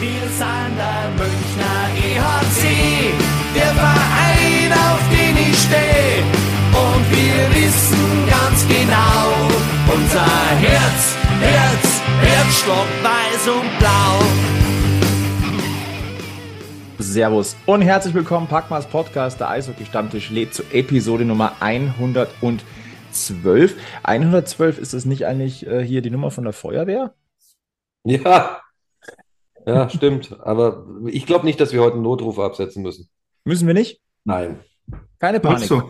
Wir sind der Münchner EHC, der Verein, auf den ich stehe. Und wir wissen ganz genau, unser Herz, Herz, Herzstock, weiß und blau. Servus und herzlich willkommen, Packmas Podcast, der Eishockey-Stammtisch lädt zu Episode Nummer 112. 112, ist das nicht eigentlich äh, hier die Nummer von der Feuerwehr? Ja, ja, stimmt. Aber ich glaube nicht, dass wir heute einen Notruf absetzen müssen. Müssen wir nicht? Nein. Keine Panik. So.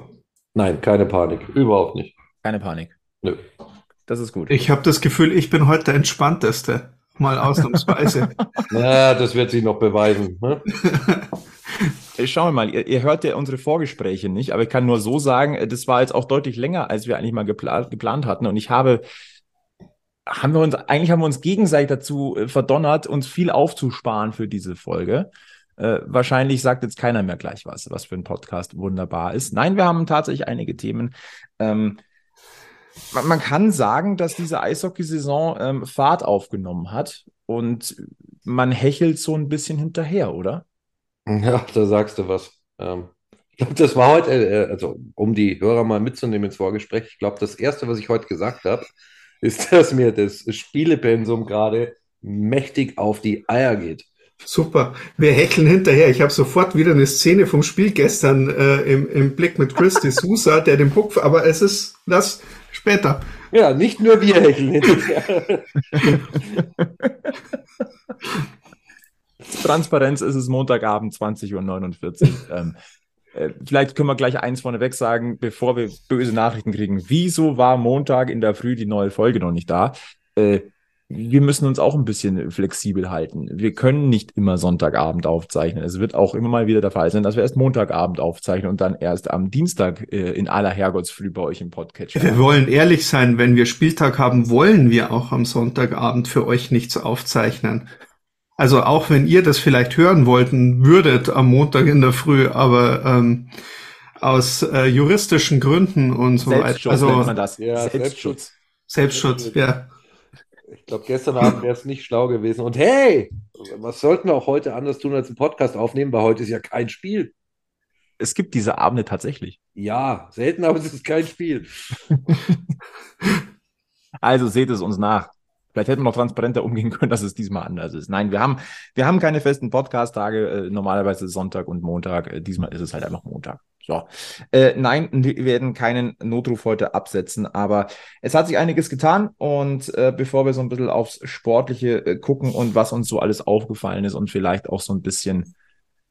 Nein, keine Panik. Überhaupt nicht. Keine Panik. Nö. Das ist gut. Ich habe das Gefühl, ich bin heute der Entspannteste. Mal ausnahmsweise. Na, das wird sich noch beweisen. Ne? Schauen wir mal, ihr, ihr, hört ja unsere Vorgespräche nicht, aber ich kann nur so sagen, das war jetzt auch deutlich länger, als wir eigentlich mal geplant, geplant hatten. Und ich habe haben wir uns, eigentlich haben wir uns gegenseitig dazu äh, verdonnert, uns viel aufzusparen für diese Folge. Äh, wahrscheinlich sagt jetzt keiner mehr gleich was, was für ein Podcast wunderbar ist. Nein, wir haben tatsächlich einige Themen. Ähm, man, man, kann sagen, dass diese Eishockeysaison ähm, Fahrt aufgenommen hat und man hechelt so ein bisschen hinterher, oder? Ja, da sagst du was. Ähm, ich glaube, das war heute, äh, also um die Hörer mal mitzunehmen ins Vorgespräch, ich glaube, das Erste, was ich heute gesagt habe, ist, dass mir das Spielepensum gerade mächtig auf die Eier geht. Super. Wir hecheln hinterher. Ich habe sofort wieder eine Szene vom Spiel gestern äh, im, im Blick mit Chris de Sousa, der den Puck, aber es ist das später. Ja, nicht nur wir hecheln hinterher. Transparenz ist es Montagabend 20.49 Uhr. ähm, äh, vielleicht können wir gleich eins vorneweg sagen, bevor wir böse Nachrichten kriegen. Wieso war Montag in der Früh die neue Folge noch nicht da? Äh, wir müssen uns auch ein bisschen flexibel halten. Wir können nicht immer Sonntagabend aufzeichnen. Es wird auch immer mal wieder der Fall sein, dass wir erst Montagabend aufzeichnen und dann erst am Dienstag äh, in aller Herrgottsfrüh bei euch im Podcast. Wir wollen ehrlich sein, wenn wir Spieltag haben, wollen wir auch am Sonntagabend für euch nichts aufzeichnen. Also auch wenn ihr das vielleicht hören wollten würdet am Montag in der Früh, aber ähm, aus äh, juristischen Gründen und so weiter. Also nennt man das. Ja, Selbstschutz. Selbstschutz, ja. Ich glaube, gestern Abend wäre es nicht schlau gewesen. Und hey, was sollten wir auch heute anders tun als einen Podcast aufnehmen, weil heute ist ja kein Spiel. Es gibt diese Abende tatsächlich. Ja, selten, aber es ist kein Spiel. also seht es uns nach. Vielleicht hätten wir noch transparenter umgehen können, dass es diesmal anders ist. Nein, wir haben, wir haben keine festen Podcast-Tage, äh, normalerweise Sonntag und Montag. Äh, diesmal ist es halt einfach Montag. So. Äh, nein, wir werden keinen Notruf heute absetzen, aber es hat sich einiges getan und äh, bevor wir so ein bisschen aufs Sportliche äh, gucken und was uns so alles aufgefallen ist und vielleicht auch so ein bisschen,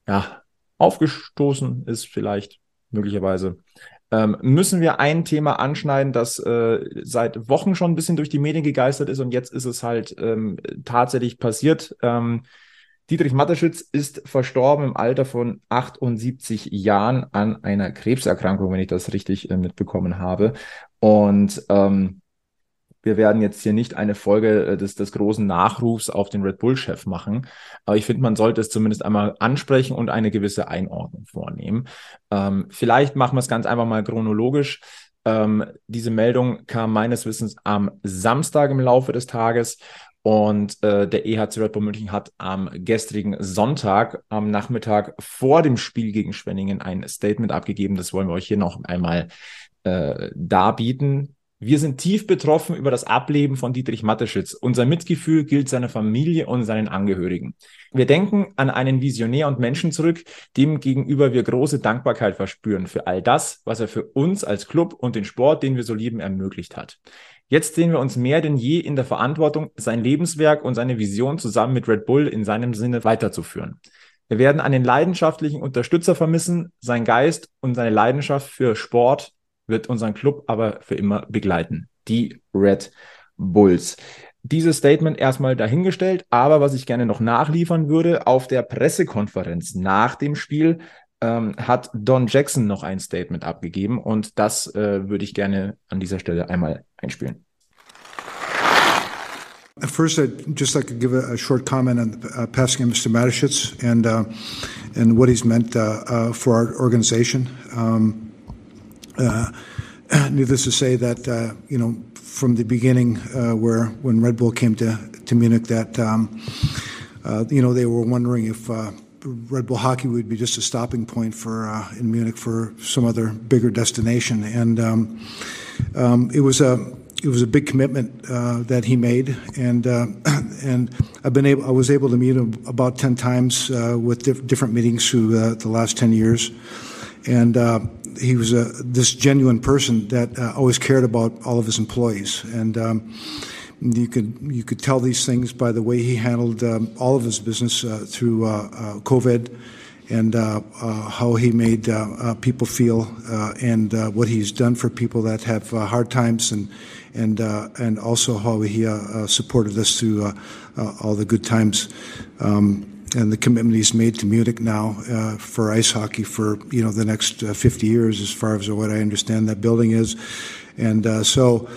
ja, aufgestoßen ist, vielleicht möglicherweise, ähm, müssen wir ein Thema anschneiden, das äh, seit Wochen schon ein bisschen durch die Medien gegeistert ist und jetzt ist es halt ähm, tatsächlich passiert. Ähm, Dietrich Matterschütz ist verstorben im Alter von 78 Jahren an einer Krebserkrankung, wenn ich das richtig äh, mitbekommen habe. Und ähm, wir werden jetzt hier nicht eine Folge äh, des, des großen Nachrufs auf den Red Bull-Chef machen, aber ich finde, man sollte es zumindest einmal ansprechen und eine gewisse Einordnung vornehmen. Ähm, vielleicht machen wir es ganz einfach mal chronologisch. Ähm, diese Meldung kam meines Wissens am Samstag im Laufe des Tages. Und äh, der EHC Red Bull München hat am gestrigen Sonntag am Nachmittag vor dem Spiel gegen Schwenningen ein Statement abgegeben. Das wollen wir euch hier noch einmal äh, darbieten. Wir sind tief betroffen über das Ableben von Dietrich Matteschitz. Unser Mitgefühl gilt seiner Familie und seinen Angehörigen. Wir denken an einen Visionär und Menschen zurück, dem gegenüber wir große Dankbarkeit verspüren für all das, was er für uns als Club und den Sport, den wir so lieben, ermöglicht hat. Jetzt sehen wir uns mehr denn je in der Verantwortung, sein Lebenswerk und seine Vision zusammen mit Red Bull in seinem Sinne weiterzuführen. Wir werden einen leidenschaftlichen Unterstützer vermissen, sein Geist und seine Leidenschaft für Sport, wird unseren Club aber für immer begleiten. Die Red Bulls. Dieses Statement erstmal dahingestellt, aber was ich gerne noch nachliefern würde, auf der Pressekonferenz nach dem Spiel ähm, hat Don Jackson noch ein Statement abgegeben und das äh, würde ich gerne an dieser Stelle einmal einspielen. First, I'd just like to give a, a short comment on the uh, passing of Mr. Mateschitz and uh, and what he's meant uh, uh for our organization. Um, needless to say that uh, you know from the beginning, uh, where when Red Bull came to to Munich, that um, uh, you know, they were wondering if uh, Red Bull hockey would be just a stopping point for uh, in Munich for some other bigger destination, and um, um, it was a it was a big commitment uh, that he made, and uh, and I've been able I was able to meet him about ten times uh, with diff- different meetings through uh, the last ten years, and uh, he was a this genuine person that uh, always cared about all of his employees, and. Um, you could you could tell these things by the way he handled um, all of his business uh, through uh, uh, COVID, and uh, how he made people feel, and what he's done for people that have hard times, and and and also how he supported us through all the good times. Um, and the commitment he's made to Munich now uh, for ice hockey for you know the next uh, 50 years, as far as what I understand that building is, and uh, so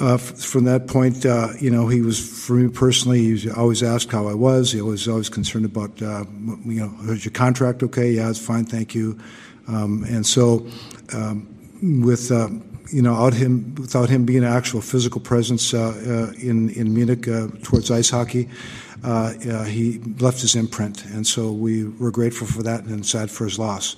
uh, f- from that point, uh, you know, he was for me personally. He was always asked how I was. He was always concerned about, uh, you know, is your contract okay? Yeah, it's fine, thank you. Um, and so, um, with you know, out him without him being an actual physical presence in in Munich towards ice hockey, uh, uh, he left his imprint, and so we were grateful for that and sad for his loss.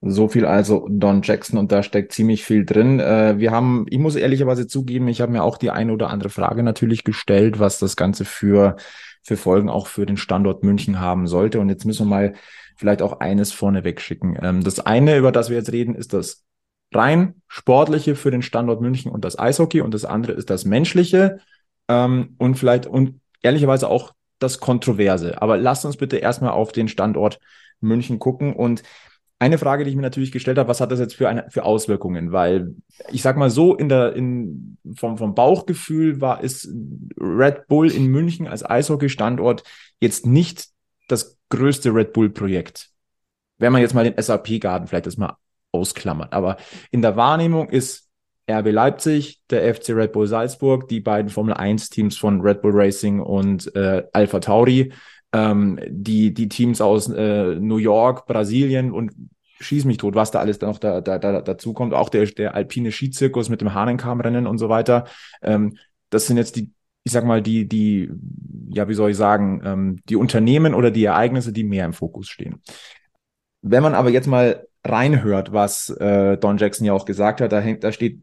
So viel also Don Jackson und da steckt ziemlich viel drin. Äh, wir haben, ich muss ehrlicherweise zugeben, ich habe mir auch die eine oder andere Frage natürlich gestellt, was das Ganze für, für Folgen auch für den Standort München haben sollte. Und jetzt müssen wir mal vielleicht auch eines vorneweg schicken. Ähm, das eine, über das wir jetzt reden, ist das rein sportliche für den Standort München und das Eishockey und das andere ist das menschliche ähm, und vielleicht und ehrlicherweise auch das Kontroverse. Aber lasst uns bitte erstmal auf den Standort München gucken und eine Frage, die ich mir natürlich gestellt habe, was hat das jetzt für, eine, für Auswirkungen? Weil ich sag mal so, in der, in, vom, vom Bauchgefühl war, ist Red Bull in München als Eishockey-Standort jetzt nicht das größte Red Bull-Projekt. Wenn man jetzt mal den SAP-Garten vielleicht das mal ausklammert. Aber in der Wahrnehmung ist RB Leipzig, der FC Red Bull Salzburg, die beiden Formel 1 Teams von Red Bull Racing und äh, Alpha Tauri, ähm, die, die Teams aus äh, New York, Brasilien und schieß mich tot, was da alles noch da, da, da, dazu kommt. Auch der, der alpine Skizirkus mit dem Hahnenkammrennen und so weiter. Ähm, das sind jetzt die, ich sag mal, die, die, ja, wie soll ich sagen, ähm, die Unternehmen oder die Ereignisse, die mehr im Fokus stehen. Wenn man aber jetzt mal reinhört, was äh, Don Jackson ja auch gesagt hat, da hängt, da steht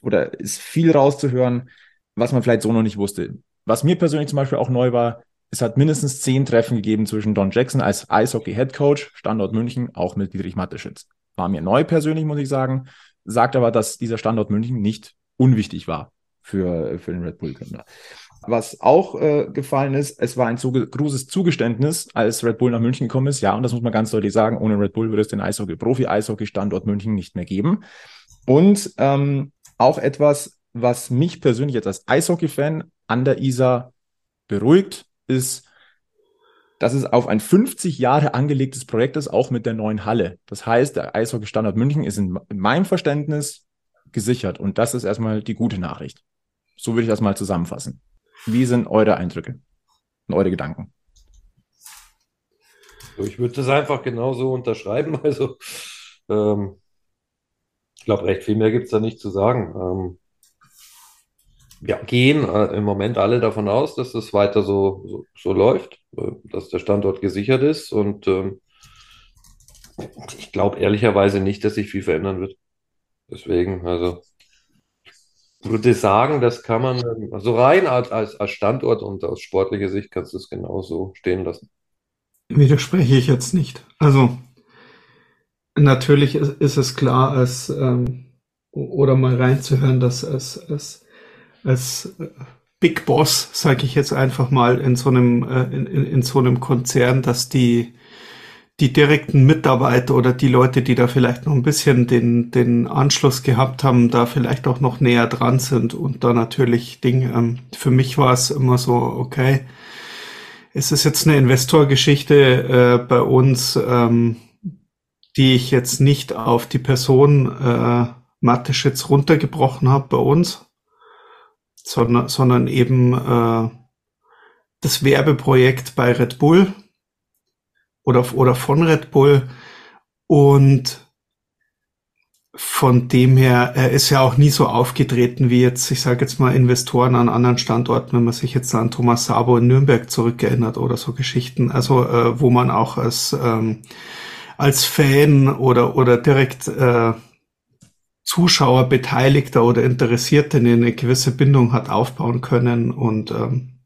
oder ist viel rauszuhören, was man vielleicht so noch nicht wusste. Was mir persönlich zum Beispiel auch neu war, es hat mindestens zehn Treffen gegeben zwischen Don Jackson als Eishockey-Headcoach, Standort München, auch mit Dietrich Matteschitz. War mir neu persönlich, muss ich sagen, sagt aber, dass dieser Standort München nicht unwichtig war für, für den Red Bull-Gründer. Was auch äh, gefallen ist, es war ein zuge großes Zugeständnis, als Red Bull nach München gekommen ist. Ja, und das muss man ganz deutlich sagen, ohne Red Bull würde es den Eishockey, Profi-Eishockey-Standort München nicht mehr geben. Und ähm, auch etwas, was mich persönlich jetzt als Eishockey-Fan an der Isar beruhigt, ist, dass es auf ein 50 Jahre angelegtes Projekt ist, auch mit der neuen Halle. Das heißt, der Eishockey-Standort München ist in, in meinem Verständnis gesichert. Und das ist erstmal die gute Nachricht. So würde ich das mal zusammenfassen. Wie sind eure Eindrücke und eure Gedanken? Ich würde das einfach genauso unterschreiben. Also, ähm, glaube, recht viel mehr gibt es da nicht zu sagen. Ähm, ja, gehen äh, im Moment alle davon aus, dass das weiter so, so, so läuft, äh, dass der Standort gesichert ist. Und ähm, ich glaube ehrlicherweise nicht, dass sich viel verändern wird. Deswegen, also ich würde sagen, das kann man, also rein als, als Standort und aus sportlicher Sicht kannst du es genauso stehen lassen. Widerspreche ich jetzt nicht. Also natürlich ist, ist es klar, als ähm, oder mal reinzuhören, dass es, es als Big Boss, sage ich jetzt einfach mal, in so einem äh, in, in, in so einem Konzern, dass die die direkten Mitarbeiter oder die Leute, die da vielleicht noch ein bisschen den den Anschluss gehabt haben, da vielleicht auch noch näher dran sind und da natürlich Ding. Ähm, für mich war es immer so, okay, es ist jetzt eine Investorgeschichte äh, bei uns, ähm, die ich jetzt nicht auf die Person äh, Mateschitz runtergebrochen habe bei uns, sondern, sondern eben äh, das Werbeprojekt bei Red Bull oder, oder von Red Bull. Und von dem her, er ist ja auch nie so aufgetreten wie jetzt, ich sage jetzt mal Investoren an anderen Standorten, wenn man sich jetzt an Thomas Sabo in Nürnberg zurückerinnert oder so Geschichten, also äh, wo man auch als ähm, als Fan oder oder direkt äh, Zuschauer, Beteiligter oder Interessierte eine gewisse Bindung hat aufbauen können und ähm,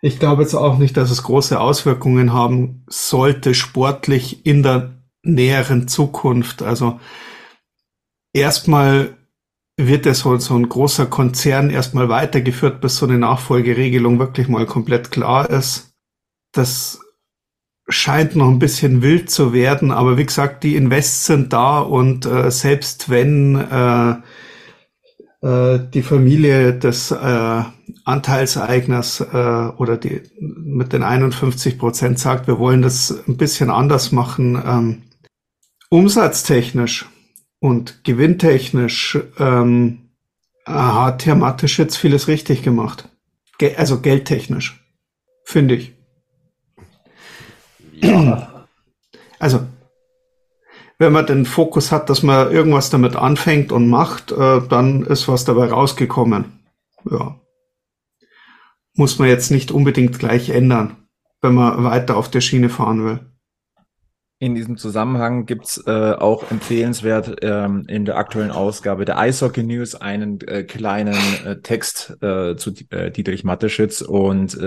ich glaube jetzt auch nicht, dass es große Auswirkungen haben sollte sportlich in der näheren Zukunft. Also erstmal wird es so, so ein großer Konzern erstmal weitergeführt, bis so eine Nachfolgeregelung wirklich mal komplett klar ist. Das scheint noch ein bisschen wild zu werden, aber wie gesagt, die Invests sind da und äh, selbst wenn äh, äh, die Familie des äh, Anteilseigners äh, oder die mit den 51 Prozent sagt, wir wollen das ein bisschen anders machen, ähm, umsatztechnisch und gewinntechnisch ähm, hat Herr jetzt vieles richtig gemacht. Ge also geldtechnisch, finde ich. Also, wenn man den Fokus hat, dass man irgendwas damit anfängt und macht, äh, dann ist was dabei rausgekommen. Ja. Muss man jetzt nicht unbedingt gleich ändern, wenn man weiter auf der Schiene fahren will. In diesem Zusammenhang gibt's äh, auch empfehlenswert ähm, in der aktuellen Ausgabe der Eishockey News einen äh, kleinen äh, Text äh, zu äh, Dietrich Matteschitz und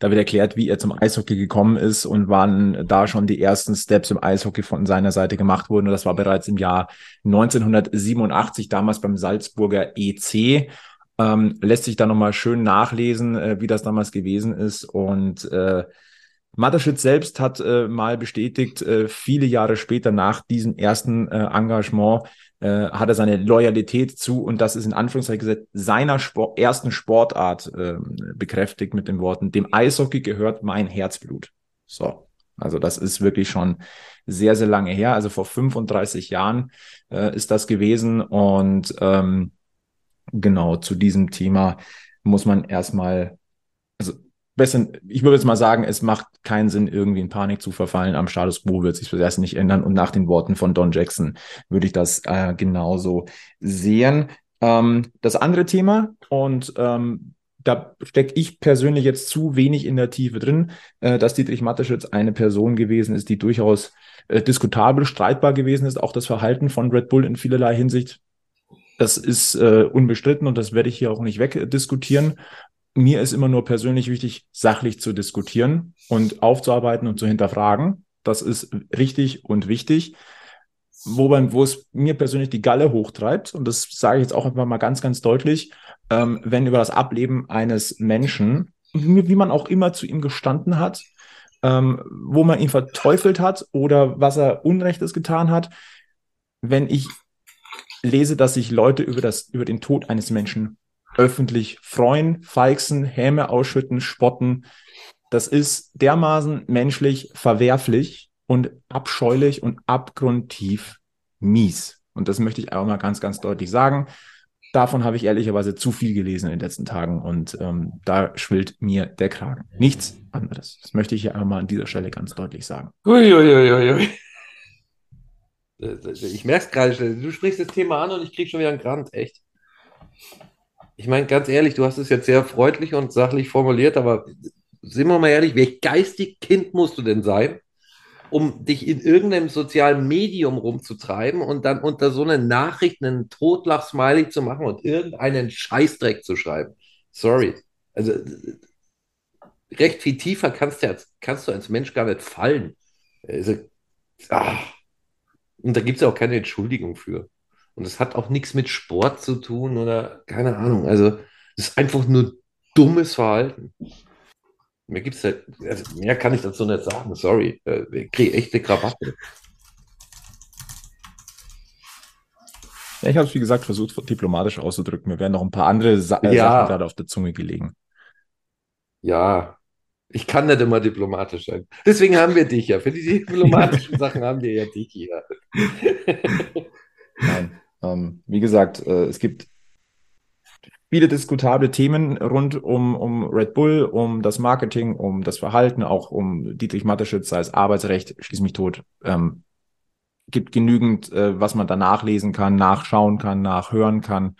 da wird erklärt, wie er zum Eishockey gekommen ist und wann da schon die ersten Steps im Eishockey von seiner Seite gemacht wurden. Und das war bereits im Jahr 1987, damals beim Salzburger EC. Ähm, lässt sich da nochmal schön nachlesen, äh, wie das damals gewesen ist und äh, Mateschitz selbst hat äh, mal bestätigt, äh, viele Jahre später nach diesem ersten äh, Engagement äh, hat er seine Loyalität zu, und das ist in Anführungszeichen gesagt, seiner Sport, ersten Sportart äh, bekräftigt mit den Worten, dem Eishockey gehört mein Herzblut. So, also das ist wirklich schon sehr, sehr lange her. Also vor 35 Jahren äh, ist das gewesen. Und ähm, genau zu diesem Thema muss man erstmal, besser, ich würde jetzt mal sagen, es macht keinen Sinn, irgendwie in Panik zu verfallen. Am Status quo wird sich das erst nicht ändern. Und nach den Worten von Don Jackson würde ich das äh, genauso sehen. Ähm, das andere Thema, und ähm, da stecke ich persönlich jetzt zu wenig in der Tiefe drin, äh, dass Dietrich Matteschitz eine Person gewesen ist, die durchaus äh, diskutabel, streitbar gewesen ist. Auch das Verhalten von Red Bull in vielerlei Hinsicht das ist äh, unbestritten und das werde ich hier auch nicht wegdiskutieren mir ist immer nur persönlich wichtig, sachlich zu diskutieren und aufzuarbeiten und zu hinterfragen. Das ist richtig und wichtig. Wobei, wo es mir persönlich die Galle hochtreibt, und das sage ich jetzt auch einfach mal ganz, ganz deutlich, ähm, wenn über das Ableben eines Menschen, wie man auch immer zu ihm gestanden hat, ähm, wo man ihn verteufelt hat oder was er Unrechtes getan hat, wenn ich lese, dass sich Leute über, das, über den Tod eines Menschen öffentlich freuen, feixen, Häme ausschütten, spotten. Das ist dermaßen menschlich verwerflich und abscheulich und abgrundtief mies. Und das möchte ich auch mal ganz, ganz deutlich sagen. Davon habe ich ehrlicherweise zu viel gelesen in den letzten Tagen und ähm, da schwillt mir der Kragen. Nichts anderes. Das möchte ich hier einmal an dieser Stelle ganz deutlich sagen. Uiuiuiui. Ich merke es gerade, du sprichst das Thema an und ich kriege schon wieder einen Grant, echt. Ich meine, ganz ehrlich, du hast es jetzt sehr freundlich und sachlich formuliert, aber sind wir mal ehrlich, welch geistig Kind musst du denn sein, um dich in irgendeinem sozialen Medium rumzutreiben und dann unter so einer Nachricht einen Totlach-Smiley zu machen und irgendeinen Scheißdreck zu schreiben? Sorry. Also, recht viel tiefer kannst du als, kannst du als Mensch gar nicht fallen. Also, ah. Und da gibt es ja auch keine Entschuldigung für. Und es hat auch nichts mit Sport zu tun oder keine Ahnung. Also es ist einfach nur dummes Verhalten. Mehr gibt's halt, also mehr kann ich dazu nicht sagen. Sorry, äh, ich kriege echte Krawatte. Ja, ich habe es, wie gesagt, versucht, diplomatisch auszudrücken. Mir werden noch ein paar andere Sa äh, ja. Sachen gerade auf der Zunge gelegen. Ja, ich kann nicht immer diplomatisch sein. Deswegen haben wir dich ja. Für die diplomatischen Sachen haben wir ja dich hier. Nein. Ähm, wie gesagt, äh, es gibt viele diskutable Themen rund um, um Red Bull, um das Marketing, um das Verhalten, auch um Dietrich Mateschitz, es Arbeitsrecht, schließ mich tot. Ähm, gibt genügend, äh, was man da nachlesen kann, nachschauen kann, nachhören kann.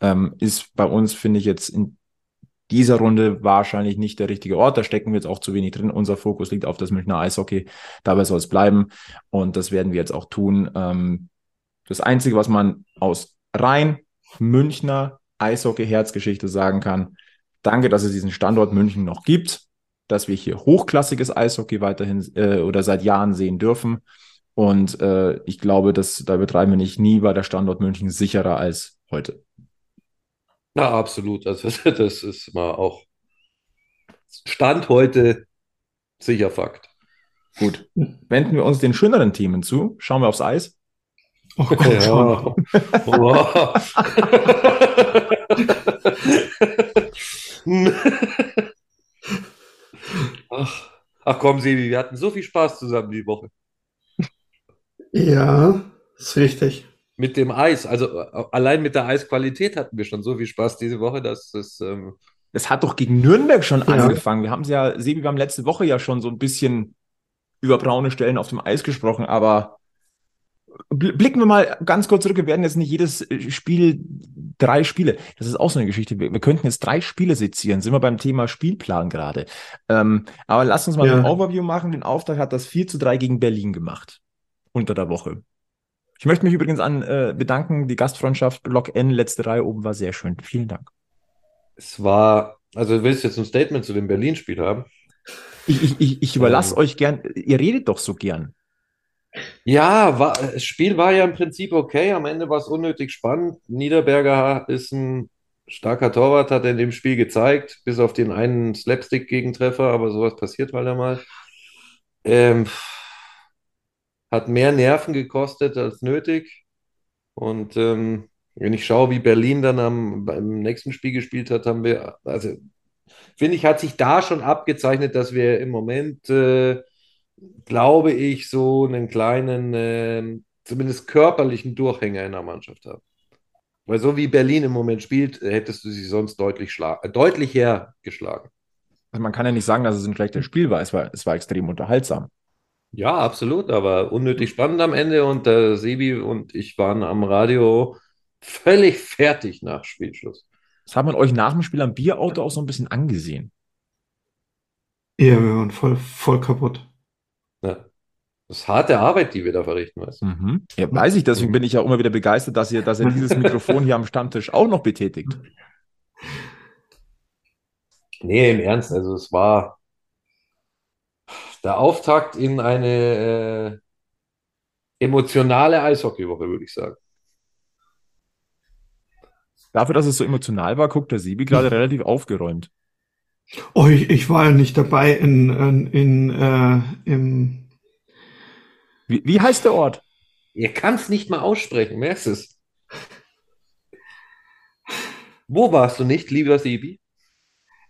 Ähm, ist bei uns, finde ich, jetzt in dieser Runde wahrscheinlich nicht der richtige Ort. Da stecken wir jetzt auch zu wenig drin. Unser Fokus liegt auf das Münchner Eishockey. Dabei soll es bleiben. Und das werden wir jetzt auch tun. Ähm, das Einzige, was man aus rein Münchner Eishockey-Herzgeschichte sagen kann, danke, dass es diesen Standort München noch gibt, dass wir hier hochklassiges Eishockey weiterhin äh, oder seit Jahren sehen dürfen. Und äh, ich glaube, dass da betreiben wir nicht nie war der Standort München sicherer als heute. Na, absolut. Also das ist mal auch Stand heute sicher Fakt. Gut. Wenden wir uns den schöneren Themen zu. Schauen wir aufs Eis. Oh Gott, Ja. Wow. ach, ach komm, Sebi, wir hatten so viel Spaß zusammen die Woche. Ja, ist richtig. Mit dem Eis, also allein mit der Eisqualität hatten wir schon so viel Spaß diese Woche, dass das ähm, Es hat doch gegen Nürnberg schon Ja. angefangen. Wir haben es ja, Sebi, wir haben letzte Woche ja schon so ein bisschen über braune Stellen auf dem Eis gesprochen, aber blicken wir mal ganz kurz zurück. Wir werden jetzt nicht jedes äh, Spiel, drei Spiele. Das ist auch so eine Geschichte. Wir, wir könnten jetzt drei Spiele sezieren. Sind wir beim Thema Spielplan gerade. Ähm, aber lasst uns mal Ja. ein Overview machen. Den Auftrag hat das 4 zu 3 gegen Berlin gemacht. Unter der Woche. Ich möchte mich übrigens an äh, bedanken. Die Gastfreundschaft Block N, letzte Reihe oben war sehr schön. Vielen Dank. es war, also du willst jetzt ein Statement zu dem Berlin-Spiel haben? Ich, ich, ich, ich überlasse Ähm. euch gern, ihr redet doch so gern. Ja, war, das Spiel war ja im Prinzip okay. Am Ende war es unnötig spannend. Niederberger ist ein starker Torwart, hat er in dem Spiel gezeigt, bis auf den einen Slapstick-Gegentreffer, aber sowas passiert halt einmal. Ähm, hat mehr Nerven gekostet als nötig. Und ähm, wenn ich schaue, wie Berlin dann am, beim nächsten Spiel gespielt hat, haben wir, also finde ich, hat sich da schon abgezeichnet, dass wir im Moment äh, glaube ich, so einen kleinen, ähm, zumindest körperlichen Durchhänger in der Mannschaft haben. Weil so wie Berlin im Moment spielt, äh, hättest du sie sonst deutlich, äh, deutlich her geschlagen. Also man kann ja nicht sagen, dass es ein schlechtes Spiel war. Es war, es war extrem unterhaltsam. Ja, absolut, aber unnötig spannend am Ende und äh, Sebi und ich waren am Radio völlig fertig nach Spielschluss. Das hat man euch nach dem Spiel am Bierauto auch so ein bisschen angesehen. Ja, wir waren voll, voll kaputt. Das ist harte Arbeit, die wir da verrichten, weißt du? Mhm. Ja, weiß ich, deswegen bin ich ja immer wieder begeistert, dass ihr, dass ihr dieses Mikrofon hier am Stammtisch auch noch betätigt. Nee, im Ernst, also es war der Auftakt in eine äh, emotionale Eishockeywoche, würde ich sagen. Dafür, dass es so emotional war, guckt der Sebi gerade relativ aufgeräumt. Oh, ich, ich war ja nicht dabei in, in, in äh, im, Wie, wie heißt der Ort? Ihr kann es nicht mal aussprechen, merkst du es? Wo warst du nicht, lieber Sebi?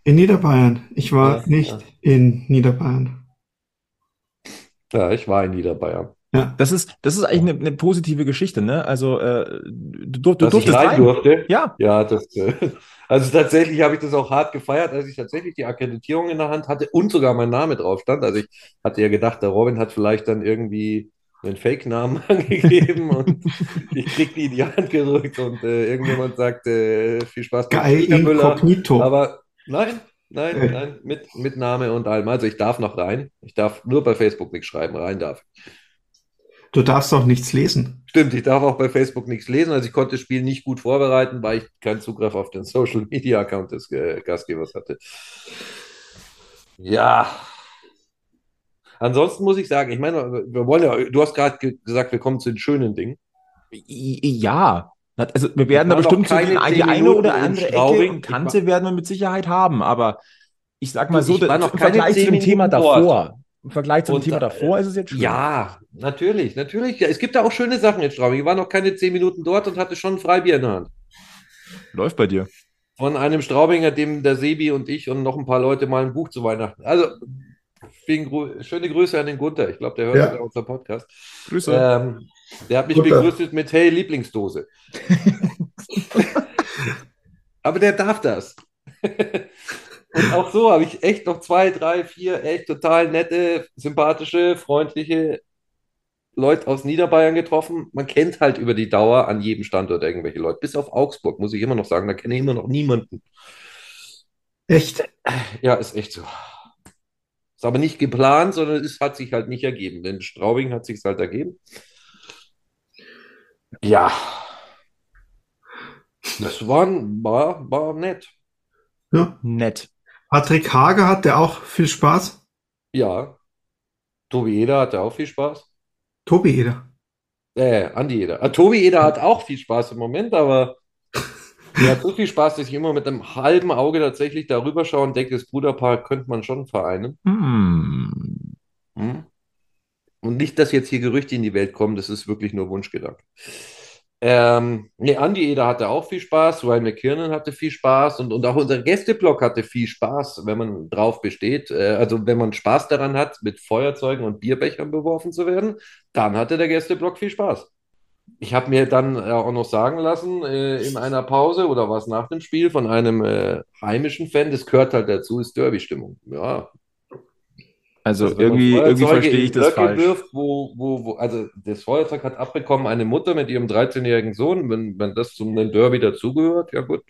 in Niederbayern. Ich war Ja, nicht ja. in Niederbayern. Ja, ich war in Niederbayern. Ja. Das ist, das ist eigentlich eine, eine positive Geschichte, ne? Also, äh, du, du, Dass ich durftest rein rein. durfte. Ja, Ja, das, äh, also tatsächlich habe ich das auch hart gefeiert, als ich tatsächlich die Akkreditierung in der Hand hatte und sogar mein Name drauf stand. Also ich hatte ja gedacht, der Robin hat vielleicht dann irgendwie einen Fake-Namen angegeben und ich krieg die in die Hand gedrückt und äh, irgendjemand sagt, äh, viel Spaß mit Geil inkognito. Aber nein, nein, Äh. nein, mit, mit Name und allem. Also ich darf noch rein. Ich darf nur bei Facebook nichts schreiben, rein darf. ich. Du darfst auch nichts lesen. Stimmt, ich darf auch bei Facebook nichts lesen. Also ich konnte das Spiel nicht gut vorbereiten, weil ich keinen Zugriff auf den Social Media Account des äh, Gastgebers hatte. Ja. Ansonsten muss ich sagen, ich meine, wir wollen ja, du hast gerade ge gesagt, wir kommen zu den schönen Dingen. Ja. Also, wir werden da bestimmt so keine die, eine oder andere Ecke und Kante werden wir mit Sicherheit haben, aber ich sag mal so, ich war im noch keine Vergleich zu dem Thema davor, im Vergleich zu dem Und, Thema äh, davor ist es jetzt schön. Ja, natürlich, natürlich. Ja, es gibt da auch schöne Sachen in Straubing. Ich war noch keine zehn Minuten dort und hatte schon ein Freibier in der Hand. Läuft bei dir. Von einem Straubinger, dem der Sebi und ich und noch ein paar Leute mal ein Buch zu Weihnachten. Also, Gru schöne Grüße an den Gunther. Ich glaube, der hört Ja. sogar unseren Podcast. Grüße. Ähm, der hat mich Gunther. begrüßt mit Hey, Lieblingsdose. Aber der darf das. Und auch so habe ich echt noch zwei, drei, vier echt total nette, sympathische, freundliche Leute aus Niederbayern getroffen. Man kennt halt über die Dauer an jedem Standort irgendwelche Leute. Bis auf Augsburg, muss ich immer noch sagen, da kenne ich immer noch niemanden. Echt? Ja, ist echt so. Ist aber nicht geplant, sondern es hat sich halt nicht ergeben. Denn Straubing hat sich halt ergeben. Ja. Das war, war, war nett. Ja. Nett. Patrick Hager hatte auch viel Spaß. Ja. Tobi Eder hatte auch viel Spaß. Tobi Eder. Äh, Andi Eder. Ah, Tobi Eder hat auch viel Spaß im Moment, aber er hat so viel Spaß, dass ich immer mit einem halben Auge tatsächlich darüber schaue und denke, das Bruderpaar könnte man schon vereinen. Hm. Hm? Und nicht, dass jetzt hier Gerüchte in die Welt kommen, das ist wirklich nur Wunschgedanke. Ähm, nee, Andi Eder hatte auch viel Spaß, Ryan McKiernan hatte viel Spaß und, und auch unser Gästeblock hatte viel Spaß, wenn man drauf besteht. Äh, also wenn man Spaß daran hat, mit Feuerzeugen und Bierbechern beworfen zu werden, dann hatte der Gästeblock viel Spaß. Ich habe mir dann äh, auch noch sagen lassen, äh, in einer Pause oder was nach dem Spiel von einem äh, heimischen Fan, das gehört halt dazu, ist Derby-Stimmung. Ja, Also Also irgendwie, irgendwie verstehe ich das Blöcke falsch. Wirft, wo, wo, wo, also das Feuerzeug hat abbekommen eine Mutter mit ihrem 13-jährigen Sohn. Wenn, wenn das zum Derby dazugehört, ja gut.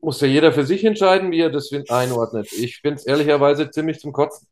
Muss ja jeder für sich entscheiden, wie er das einordnet. Ich finde es ehrlicherweise ziemlich zum Kotzen.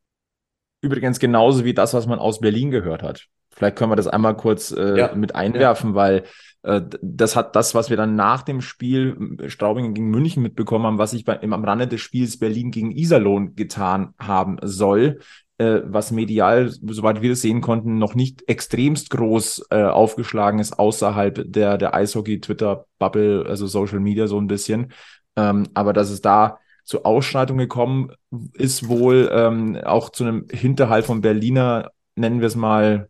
Übrigens genauso wie das, was man aus Berlin gehört hat. Vielleicht können wir das einmal kurz äh, Ja. mit einwerfen, weil äh, das hat das, was wir dann nach dem Spiel äh, Straubing gegen München mitbekommen haben, was sich bei, im, am Rande des Spiels Berlin gegen Iserlohn getan haben soll, äh, was medial, soweit wir das sehen konnten, noch nicht extremst groß äh, aufgeschlagen ist außerhalb der, der Eishockey-Twitter-Bubble, also Social Media so ein bisschen. Ähm, aber dass es da zu Ausschreitungen gekommen ist wohl ähm, auch zu einem Hinterhalt von Berliner, nennen wir es mal,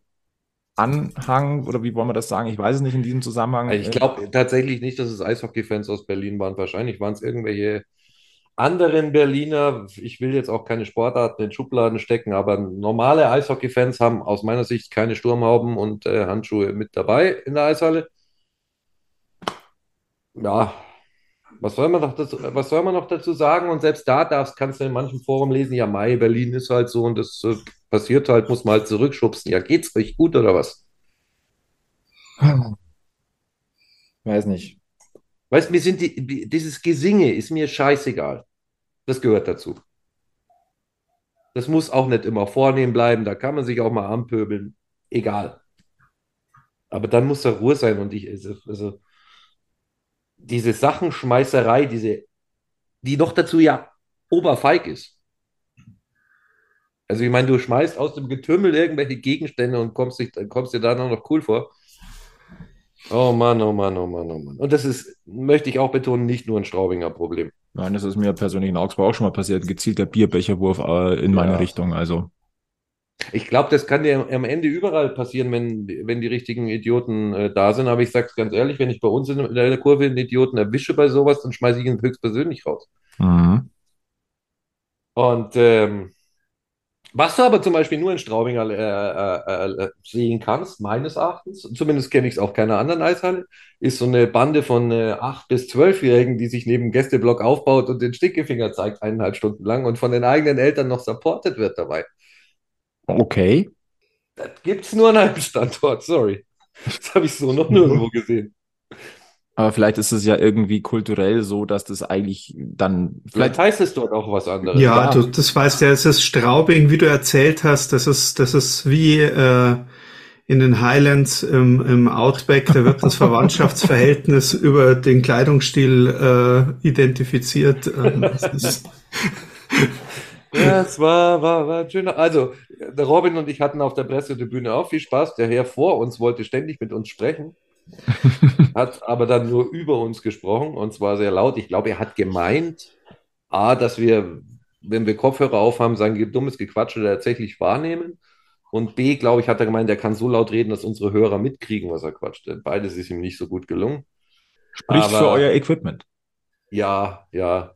Anhang oder wie wollen wir das sagen? Ich weiß es nicht in diesem Zusammenhang. Ich glaube tatsächlich nicht, dass es Eishockey-Fans aus Berlin waren. Wahrscheinlich waren es irgendwelche anderen Berliner. Ich will jetzt auch keine Sportarten in Schubladen stecken, aber normale Eishockey-Fans haben aus meiner Sicht keine Sturmhauben und äh, Handschuhe mit dabei in der Eishalle. Ja, was soll man noch dazu, was soll man noch dazu sagen? Und selbst da darfst, kannst du in manchen Foren lesen, ja, Mai, Berlin ist halt so und das äh, passiert halt, muss man halt zurückschubsen. Ja, geht's euch gut oder was? weiß nicht. Weißt, mir sind die, die- dieses Gesinge ist mir scheißegal. Das gehört dazu. Das muss auch nicht immer vornehm bleiben, da kann man sich auch mal anpöbeln. Egal. Aber dann muss da Ruhe sein und ich, also, also diese Sachenschmeißerei, diese, die noch dazu ja oberfeig ist. Also ich meine, du schmeißt aus dem Getümmel irgendwelche Gegenstände und kommst, dich, kommst dir dann auch noch cool vor. Oh Mann, oh Mann, oh Mann, oh Mann. Und das ist, möchte ich auch betonen, nicht nur ein Straubinger Problem. Nein, das ist mir persönlich in Augsburg auch schon mal passiert. Ein gezielter Bierbecherwurf äh, in meine Ja. Richtung. Also Ich glaube, das kann dir am Ende überall passieren, wenn, wenn die richtigen Idioten äh, da sind. Aber ich sage es ganz ehrlich, wenn ich bei uns in, der Kurve einen Idioten erwische bei sowas, dann schmeiße ich ihn höchstpersönlich raus. mhm. Und ähm, was du aber zum Beispiel nur in Straubing äh, äh, äh, sehen kannst, meines Erachtens, zumindest kenne ich es auch keiner anderen Eishalle, ist so eine Bande von äh, 8- bis 12-Jährigen, die sich neben Gästeblock aufbaut und den Stinkefinger zeigt eineinhalb Stunden lang und von den eigenen Eltern noch supported wird dabei. Okay. Das gibt's nur an einem Standort, sorry. Das habe ich so noch nirgendwo gesehen. Aber vielleicht ist es ja irgendwie kulturell so, dass das eigentlich dann Vielleicht vielleicht heißt es dort auch was anderes. Ja, du, das weißt ja, es ist Straubing, wie du erzählt hast, das ist, das ist wie äh, in den Highlands im, im Outback, da wird das Verwandtschaftsverhältnis über den Kleidungsstil äh, identifiziert. Ähm, das ist, Ja, es war, war, war ein schöner. Also, der Robin und ich hatten auf der Pressetribüne auch viel Spaß. Der Herr vor uns wollte ständig mit uns sprechen, hat aber dann nur über uns gesprochen und zwar sehr laut. Ich glaube, er hat gemeint, A, dass wir, wenn wir Kopfhörer aufhaben, sein dummes Gequatsche tatsächlich wahrnehmen. Und B, glaube ich, hat er gemeint, er kann so laut reden, dass unsere Hörer mitkriegen, was er quatscht. Beides ist ihm nicht so gut gelungen. spricht für aber- euer Equipment. Ja, ja.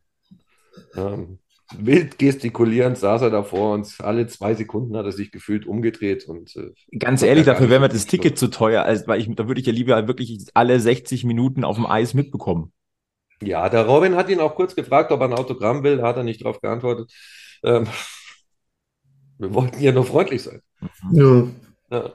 Ähm, wild gestikulierend saß er davor und alle zwei Sekunden hat er sich gefühlt umgedreht und äh, Ganz ehrlich, ja dafür wäre mir das Ticket zu teuer, als, weil ich, da würde ich ja lieber wirklich alle 60 Minuten auf dem Eis mitbekommen. ja, der Robin hat ihn auch kurz gefragt, ob er ein Autogramm will, hat er nicht darauf geantwortet. Ähm, Wir wollten ja nur freundlich sein. Ja. Ja.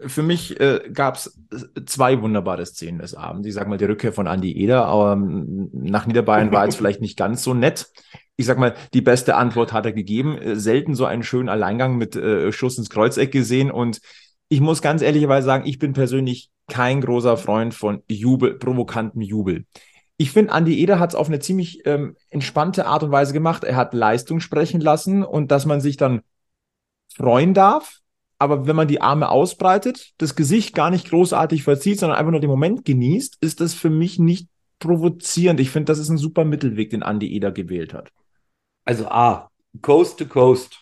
Für mich äh, gab es zwei wunderbare Szenen des Abends. Ich sag mal, die Rückkehr von Andy Eder, aber ähm, nach Niederbayern war jetzt vielleicht nicht ganz so nett. Ich sag mal, die beste Antwort hat er gegeben. Äh, selten so einen schönen Alleingang mit äh, Schuss ins Kreuzeck gesehen. Und ich muss ganz ehrlicherweise sagen, ich bin persönlich kein großer Freund von Jubel, provokantem Jubel. Ich finde, Andy Eder hat es auf eine ziemlich ähm, entspannte Art und Weise gemacht. Er hat Leistung sprechen lassen und dass man sich dann freuen darf, aber wenn man die Arme ausbreitet, das Gesicht gar nicht großartig verzieht, sondern einfach nur den Moment genießt, ist das für mich nicht provozierend. Ich finde, das ist ein super Mittelweg, den Andy Eder gewählt hat. Also A, Coast to Coast.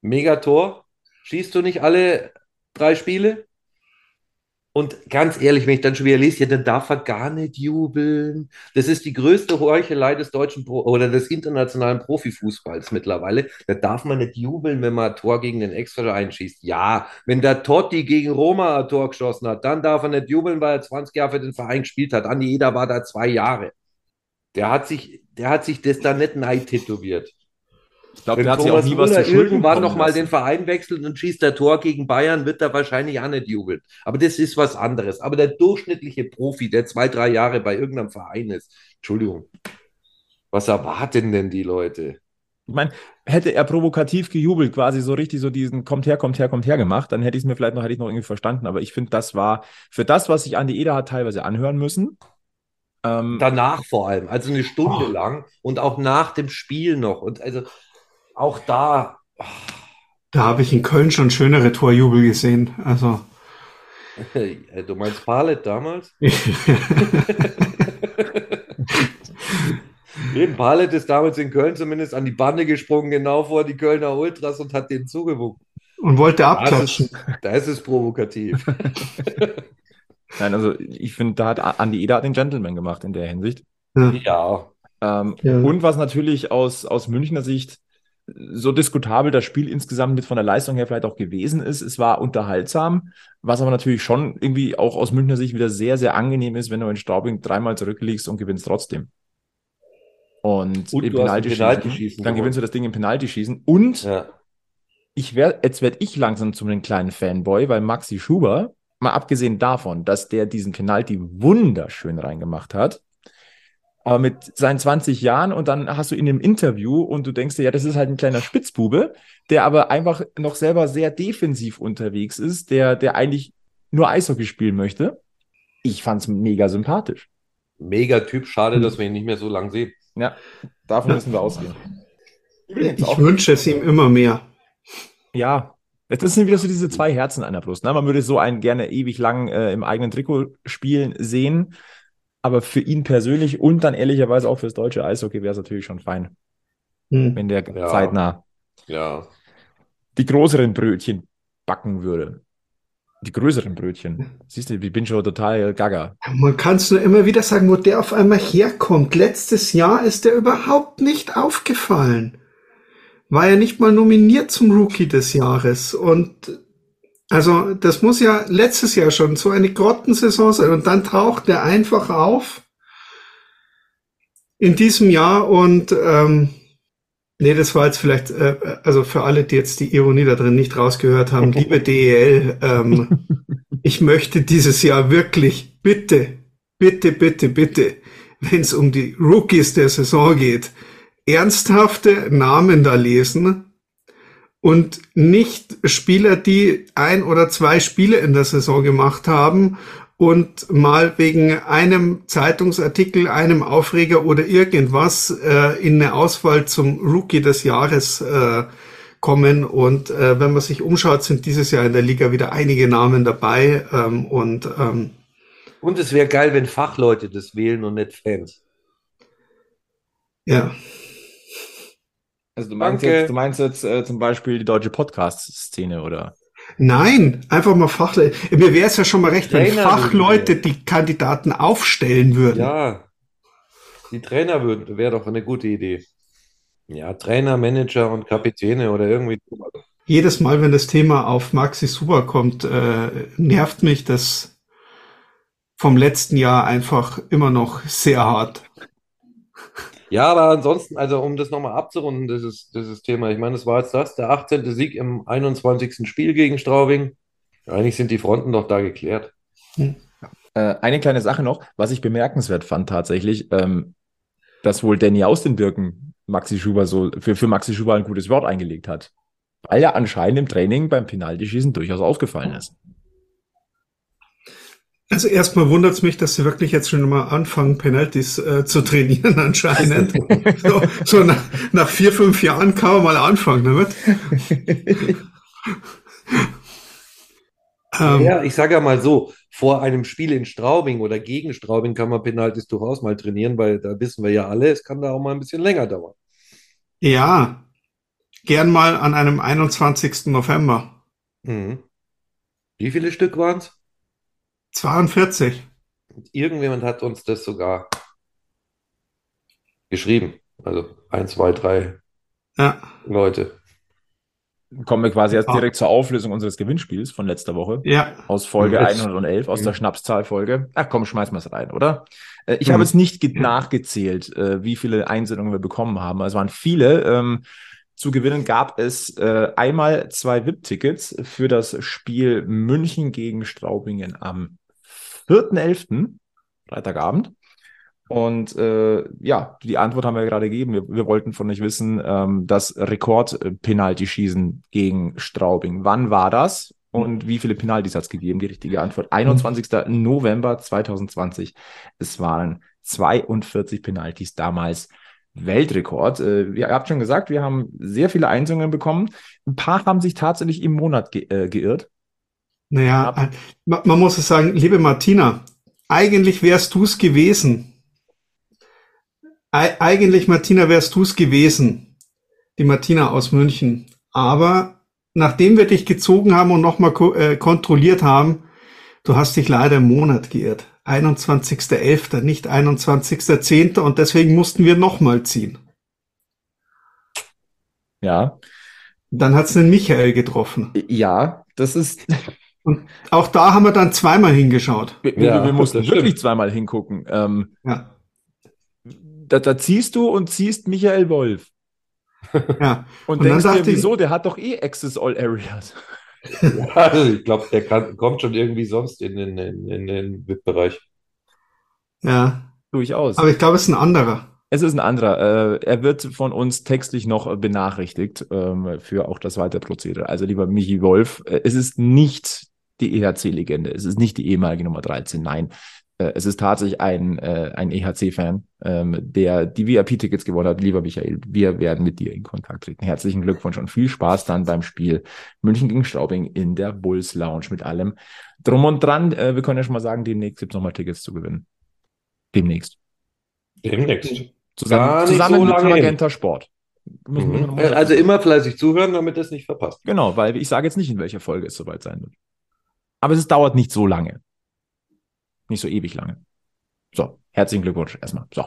Megator. Schießt du nicht alle drei Spiele? Und ganz ehrlich, wenn ich dann schon wieder lese, ja, dann darf er gar nicht jubeln. Das ist die größte Heuchelei des deutschen Pro oder des internationalen Profifußballs mittlerweile. Da darf man nicht jubeln, wenn man ein Tor gegen den Ex-Verein schießt. Ja, wenn der Totti gegen Roma ein Tor geschossen hat, dann darf er nicht jubeln, weil er 20 Jahre für den Verein gespielt hat. Andi Eder war da zwei Jahre. Der hat sich, der hat sich das da nicht neid tätowiert. Ich glaube, der hat sich auch nie was zu Schulden irgendwann kommen noch mal lassen. den Verein wechselt und schießt der Tor gegen Bayern, wird er wahrscheinlich auch nicht jubeln. Aber das ist was anderes. Aber der durchschnittliche Profi, der zwei, drei Jahre bei irgendeinem Verein ist, Entschuldigung, was erwarten denn die Leute? Ich meine, hätte er provokativ gejubelt, quasi so richtig so diesen kommt her, kommt her, kommt her gemacht, dann hätte ich es mir vielleicht noch, hätte ich noch irgendwie verstanden. Aber ich finde, das war für das, was sich Andi Eder hat teilweise anhören müssen. Ähm, Danach vor allem, also eine Stunde Oh. lang und auch nach dem Spiel noch. Und also auch da, Da habe ich in Köln schon schönere Torjubel gesehen. Also. äh, du meinst Palet damals? Eben, Palet ist damals in Köln zumindest an die Bande gesprungen, genau vor die Kölner Ultras und hat denen zugewunken. Und wollte Das abklatschen. ist, das ist provokativ. nein, also ich finde, da hat Andi Eder hat den Gentleman gemacht in der Hinsicht. Ja, Ähm, Ja. Und was natürlich aus, aus Münchner Sicht so diskutabel das Spiel insgesamt mit von der Leistung her vielleicht auch gewesen ist, es war unterhaltsam, was aber natürlich schon irgendwie auch aus Münchner Sicht wieder sehr, sehr angenehm ist, wenn du in Straubing dreimal zurückliegst und gewinnst trotzdem. Und, Und im Penaltyschießen, Penaltyschießen dann gewinnst du das Ding im Penaltyschießen. Und ja. ich werde, jetzt werde ich langsam zu einem kleinen Fanboy, weil Maxi Schuber, mal abgesehen davon, dass der diesen Penalty wunderschön reingemacht hat, aber mit seinen 20 Jahren und dann hast du ihn im Interview und du denkst dir, ja, das ist halt ein kleiner Spitzbube, der aber einfach noch selber sehr defensiv unterwegs ist, der, der eigentlich nur Eishockey spielen möchte. Ich fand's mega sympathisch. Mega Typ, schade, dass wir ihn nicht mehr so lang sehen. Ja, davon müssen wir ausgehen. Übrigens Ich auch wünsche es ihm immer mehr. Ja, das sind wieder so diese zwei Herzen einer Brust. Ne? Man würde so einen gerne ewig lang äh, im eigenen Trikot spielen sehen, aber für ihn persönlich und dann ehrlicherweise auch fürs deutsche Eishockey wäre es natürlich schon fein, Hm. wenn der Ja. zeitnah Ja. die größeren Brötchen backen würde. Die größeren Brötchen. Siehst du, ich bin schon total gaga. Man kann es nur immer wieder sagen, wo der auf einmal herkommt. Letztes Jahr ist der überhaupt nicht aufgefallen. War ja nicht mal nominiert zum Rookie des Jahres. Und also das muss ja letztes Jahr schon so eine Grottensaison sein. Und dann taucht der einfach auf in diesem Jahr und ähm, nee, das war jetzt vielleicht, äh, also für alle, die jetzt die Ironie da drin nicht rausgehört haben, liebe DEL, ähm, ich möchte dieses Jahr wirklich, bitte, bitte, bitte, bitte, wenn es um die Rookies der Saison geht, ernsthafte Namen da lesen und nicht Spieler, die ein oder zwei Spiele in der Saison gemacht haben und mal wegen einem Zeitungsartikel, einem Aufreger oder irgendwas äh, in eine Auswahl zum Rookie des Jahres äh, kommen. Und äh, wenn man sich umschaut, sind dieses Jahr in der Liga wieder einige Namen dabei. Ähm, und ähm, Und es wäre geil, wenn Fachleute das wählen und nicht Fans. ja, Also du meinst Danke. jetzt, du meinst jetzt äh, zum Beispiel die deutsche Podcast-Szene oder? nein, einfach mal Fachleute. Mir wäre es ja schon mal recht, wenn Trainer Fachleute die Kandidaten aufstellen würden. Ja. Die Trainer würden, wäre doch eine gute Idee. Ja, Trainer, Manager und Kapitäne oder irgendwie. Jedes Mal, wenn das Thema auf Maxi Suber kommt, äh, nervt mich das vom letzten Jahr einfach immer noch sehr hart. Ja, aber ansonsten, also um das nochmal abzurunden, dieses, dieses Thema, ich meine, das war jetzt das, der 18. Sieg im 21. Spiel gegen Straubing. Eigentlich sind die Fronten doch da geklärt. Äh, eine kleine Sache noch, was ich bemerkenswert fand tatsächlich, ähm, dass wohl Danny aus den Birken Maxi Schuber so für, für Maxi Schuber ein gutes Wort eingelegt hat. Weil er anscheinend im Training beim Penaltyschießen durchaus aufgefallen ist. Also erstmal wundert es mich, dass sie wirklich jetzt schon mal anfangen, Penalties äh, zu trainieren anscheinend. so so nach, nach vier, fünf Jahren kann man mal anfangen damit. ähm, Ja, ich sage ja mal so, vor einem Spiel in Straubing oder gegen Straubing kann man Penalties durchaus mal trainieren, weil da wissen wir ja alle, es kann da auch mal ein bisschen länger dauern. ja, gern mal an einem 21. November. Mhm. Wie viele Stück waren es? 42. Irgendjemand hat uns das sogar geschrieben. Also ein, zwei, drei Ja, Leute. Kommen wir quasi jetzt Ah. direkt zur Auflösung unseres Gewinnspiels von letzter Woche. ja. Aus Folge Jetzt- 111, aus der Schnapszahlfolge. Ach komm, schmeiß mal es rein, oder? Äh, ich Mhm. habe jetzt nicht ge- nachgezählt, äh, wie viele Einsendungen wir bekommen haben. Es waren viele. Ähm, zu gewinnen gab es äh, einmal zwei VIP-Tickets für das Spiel München gegen Straubingen am 4.11., Freitagabend. Und äh, ja, die Antwort haben wir gerade gegeben. Wir, wir wollten von euch wissen, ähm, das Rekord-Penalty-Schießen gegen Straubing. Wann war das? Und wie viele Penalties hat es gegeben? Die richtige Antwort. 21. November 2020. Es waren 42 Penalties damals. Weltrekord. Äh, ihr habt schon gesagt, wir haben sehr viele Einsendungen bekommen. Ein paar haben sich tatsächlich im Monat ge äh, geirrt. Naja, äh, ma- man muss es sagen, liebe Martina, eigentlich wärst du es gewesen. Ei- eigentlich, Martina, wärst du es gewesen. Die Martina aus München. Aber nachdem wir dich gezogen haben und nochmal ko äh, kontrolliert haben, du hast dich leider im Monat geirrt. 21.11., nicht 21.10. und deswegen mussten wir nochmal ziehen. Ja, Dann hat's den Michael getroffen. ja, das ist. Auch da haben wir dann zweimal hingeschaut. Wir, Ja, wir, mussten wirklich zweimal hingucken. Ähm, Ja, da, da ziehst du und ziehst Michael Wolf. ja. Und, Und dann denkst dir, dachte ich- wieso? Der hat doch eh Access All Areas. Also ich glaube, der kann, kommt schon irgendwie sonst in den, in, in den VIP-Bereich. Ja, Durchaus. aber ich glaube, es ist ein anderer. Es ist ein anderer. Äh, er wird von uns textlich noch benachrichtigt ähm, für auch das weitere Prozedere. Also lieber Michi Wolf, äh, es ist nicht die EHC-Legende. Es ist nicht die ehemalige Nummer 13. Nein, äh, es ist tatsächlich ein, äh, ein EHC-Fan, ähm, der die VIP-Tickets gewonnen hat. Lieber Michael, wir werden mit dir in Kontakt treten. Herzlichen Glückwunsch und viel Spaß dann beim Spiel München gegen Straubing in der Bulls Lounge mit allem drum und dran. Äh, wir können ja schon mal sagen, demnächst gibt es nochmal Tickets zu gewinnen. Demnächst. Demnächst. Zusammen, zusammen so mit. Magenta Sport. Mhm. mal Also immer fleißig zuhören, damit das nicht verpasst. Genau, weil ich sage jetzt nicht, in welcher Folge es soweit sein wird. Aber es dauert nicht so lange. Nicht so ewig lange. So, herzlichen Glückwunsch erstmal. So.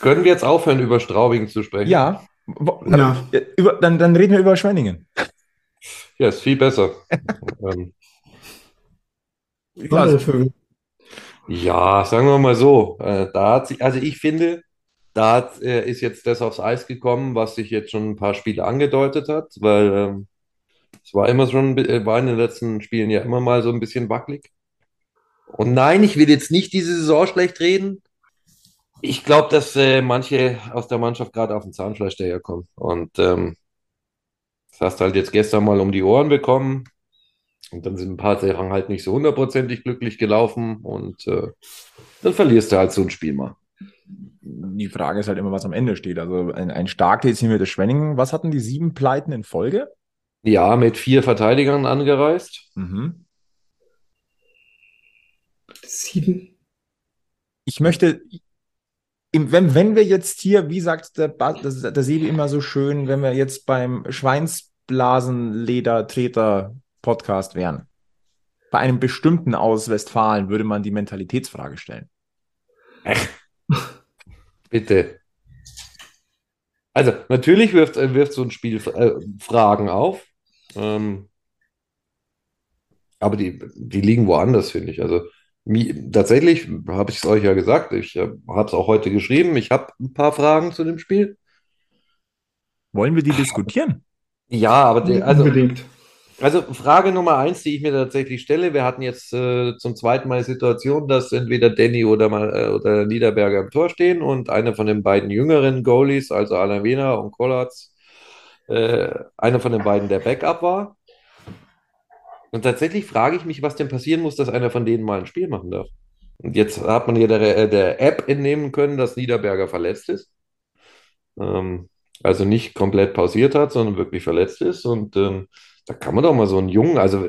Können wir jetzt aufhören, über Straubing zu sprechen? Ja, wo- Ja. äh, über, dann, dann reden wir über Schwenningen. Ja, ist viel besser. ähm, Ja, Vögel. ja, sagen wir mal so. Äh, da hat sich, also ich finde, da hat, äh, ist jetzt das aufs Eis gekommen, was sich jetzt schon ein paar Spiele angedeutet hat, weil ähm, es war immer schon, äh, war in den letzten Spielen ja immer mal so ein bisschen wackelig. Und nein, ich will jetzt nicht diese Saison schlecht reden. Ich glaube, dass äh, manche aus der Mannschaft gerade auf den Zahnfleisch daherkommen. Und ähm, das hast du halt jetzt gestern mal um die Ohren bekommen. Und dann sind ein paar Sachen halt nicht so hundertprozentig glücklich gelaufen. Und äh, dann verlierst du halt so ein Spiel mal. die Frage ist halt immer, was am Ende steht. Also ein, ein stark dezimiertes Schwenningen. Was hatten die sieben Pleiten in Folge? Ja, mit vier Verteidigern angereist. Mhm. Sieben. Ich möchte, wenn, wenn wir jetzt hier, wie sagt der, Ba- das- der Sebi immer so schön, wenn wir jetzt beim Schweinsblasenleder-Treter-Podcast wären, bei einem bestimmten aus Westfalen würde man die Mentalitätsfrage stellen. Bitte. Also, natürlich wirft, äh, wirft so ein Spiel äh, Fragen auf. Ähm, aber die, die liegen woanders, finde ich. Also, Mi- Tatsächlich habe ich es euch ja gesagt, ich äh, habe es auch heute geschrieben. Ich habe ein paar Fragen zu dem Spiel. Wollen wir die diskutieren? Ja, aber der, also, Unbedingt. also Frage Nummer eins, die ich mir tatsächlich stelle, wir hatten jetzt äh, zum zweiten Mal die Situation, dass entweder Danny oder, mal, äh, oder Niederberger im Tor stehen und einer von den beiden jüngeren Goalies, also Alavena und Kollatz, äh, einer von den beiden der Backup war. Und tatsächlich frage ich mich, was denn passieren muss, dass einer von denen mal ein Spiel machen darf. Und jetzt hat man hier der, äh, der App entnehmen können, dass Niederberger verletzt ist. Ähm, also nicht komplett pausiert hat, sondern wirklich verletzt ist. Und ähm, da kann man doch mal so einen Jungen, also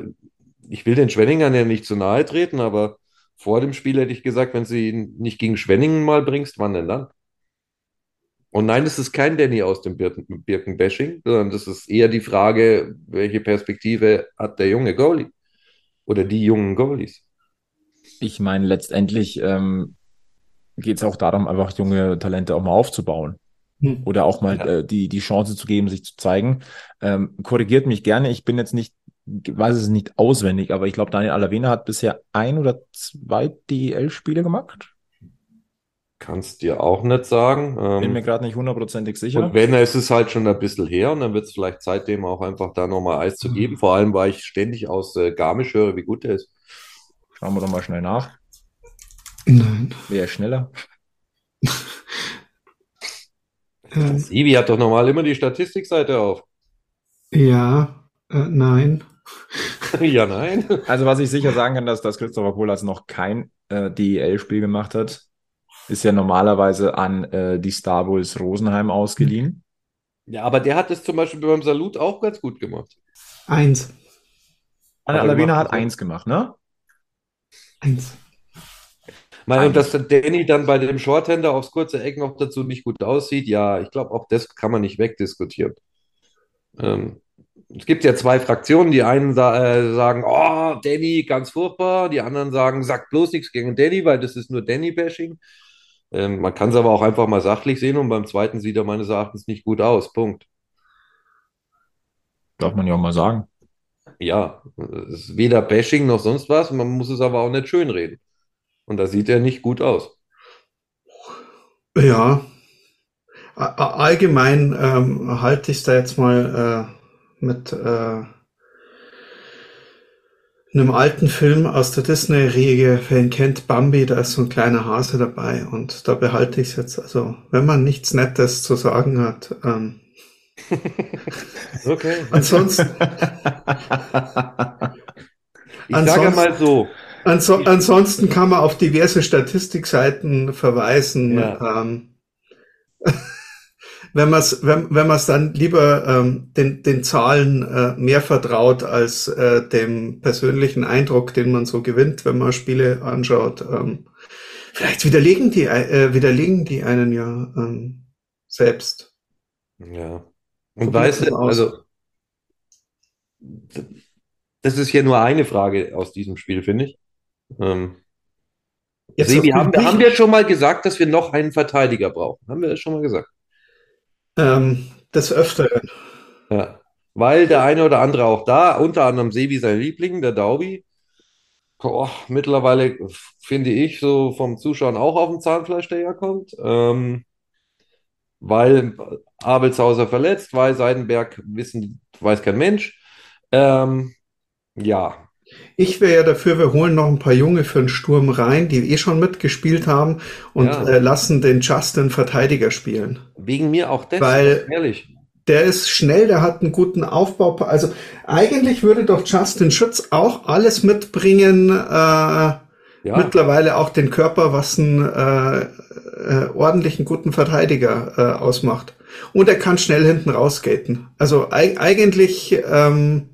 ich will den Schwenningern ja nicht zu nahe treten, aber vor dem Spiel hätte ich gesagt, wenn sie ihn nicht gegen Schwenningen mal bringst, wann denn dann? Und nein, das ist kein Danny aus dem Birken- Birkenbashing, sondern das ist eher die Frage, welche Perspektive hat der junge Goalie oder die jungen Goalies? Ich meine, letztendlich ähm, geht es auch darum, einfach junge Talente auch mal aufzubauen. Hm. Oder auch mal Ja. äh, die, die Chance zu geben, sich zu zeigen. Ähm, korrigiert mich gerne, ich bin jetzt nicht, weiß es nicht auswendig, aber ich glaube, Daniel Alavena hat bisher ein oder zwei DEL-Spiele gemacht. Kannst dir auch nicht sagen. Bin Ähm, mir gerade nicht hundertprozentig sicher. Und wenn, es ist halt schon ein bisschen her und dann wird es vielleicht Zeit, dem auch einfach da nochmal Eis zu geben. Vor allem, weil ich ständig aus äh, Garmisch höre, wie gut der ist. Schauen wir doch mal schnell nach. Nein. Wer ist schneller? Ivi hat doch normal immer die Statistikseite auf. ja, äh, nein. ja, nein. Also, was ich sicher sagen kann, dass, dass Christopher Kohlers noch kein äh, DEL-Spiel gemacht hat, ist ja normalerweise an äh, die Star Bulls Rosenheim ausgeliehen. Ja, aber der hat es zum Beispiel beim Salut auch ganz gut gemacht. Eins. Aber Alavena hat eins gemacht, ne? Eins. Ich meine, und dass der Danny dann bei dem Shorthander aufs kurze Eck noch dazu nicht gut aussieht, ja, ich glaube, auch das kann man nicht wegdiskutieren. Ähm, es gibt ja zwei Fraktionen. Die einen sa äh, sagen, oh, Danny, ganz furchtbar. Die anderen sagen, sagt bloß nichts gegen Danny, weil das ist nur Danny-Bashing. Ähm, man kann es aber auch einfach mal sachlich sehen und beim zweiten sieht er meines Erachtens nicht gut aus. Punkt. Darf man ja auch mal sagen. Ja, es ist weder Bashing noch sonst was. Man muss es aber auch nicht schönreden. Und da sieht er nicht gut aus. Ja. Allgemein ähm, halte ich es da jetzt mal äh, mit äh, einem alten Film aus der Disney-Riege. Wer ihn kennt, Bambi, da ist so ein kleiner Hase dabei und da behalte ich es jetzt. Also, wenn man nichts Nettes zu sagen hat. Ähm, Okay. ansonsten, Ich sage Ansonsten- mal so. anso ansonsten kann man auf diverse Statistikseiten verweisen. Ja. Ähm, wenn man es wenn, wenn man's dann lieber ähm, den, den Zahlen äh, mehr vertraut als äh, dem persönlichen Eindruck, den man so gewinnt, wenn man Spiele anschaut. Ähm, vielleicht widerlegen die, äh, widerlegen die einen ja ähm, selbst. Ja. Und weißt du, also, das ist hier nur eine Frage aus diesem Spiel, finde ich. Ähm, Sebi, auf- haben, wir- haben wir schon mal gesagt, dass wir noch einen Verteidiger brauchen? Haben wir das schon mal gesagt? Ähm, des Öfteren. Ja. Weil der eine oder andere auch da, unter anderem Sebi sein Liebling, der Daubi, boah, mittlerweile finde ich so vom Zuschauen auch auf dem Zahnfleisch daherkommt. Ähm, weil Abelshauser verletzt, weil Seidenberg wissen, weiß kein Mensch. Ähm, ja, Ich wäre ja dafür, wir holen noch ein paar Junge für den Sturm rein, die eh schon mitgespielt haben und Ja. äh, lassen den Justin Verteidiger spielen. wegen mir auch das, Weil- ehrlich. Der ist schnell, der hat einen guten Aufbau. Also eigentlich würde doch Justin Schütz auch alles mitbringen, äh, Ja, mittlerweile auch den Körper, was einen äh, äh, ordentlichen guten Verteidiger äh, ausmacht. Und er kann schnell hinten rausskaten. Also eig eigentlich, ähm, e-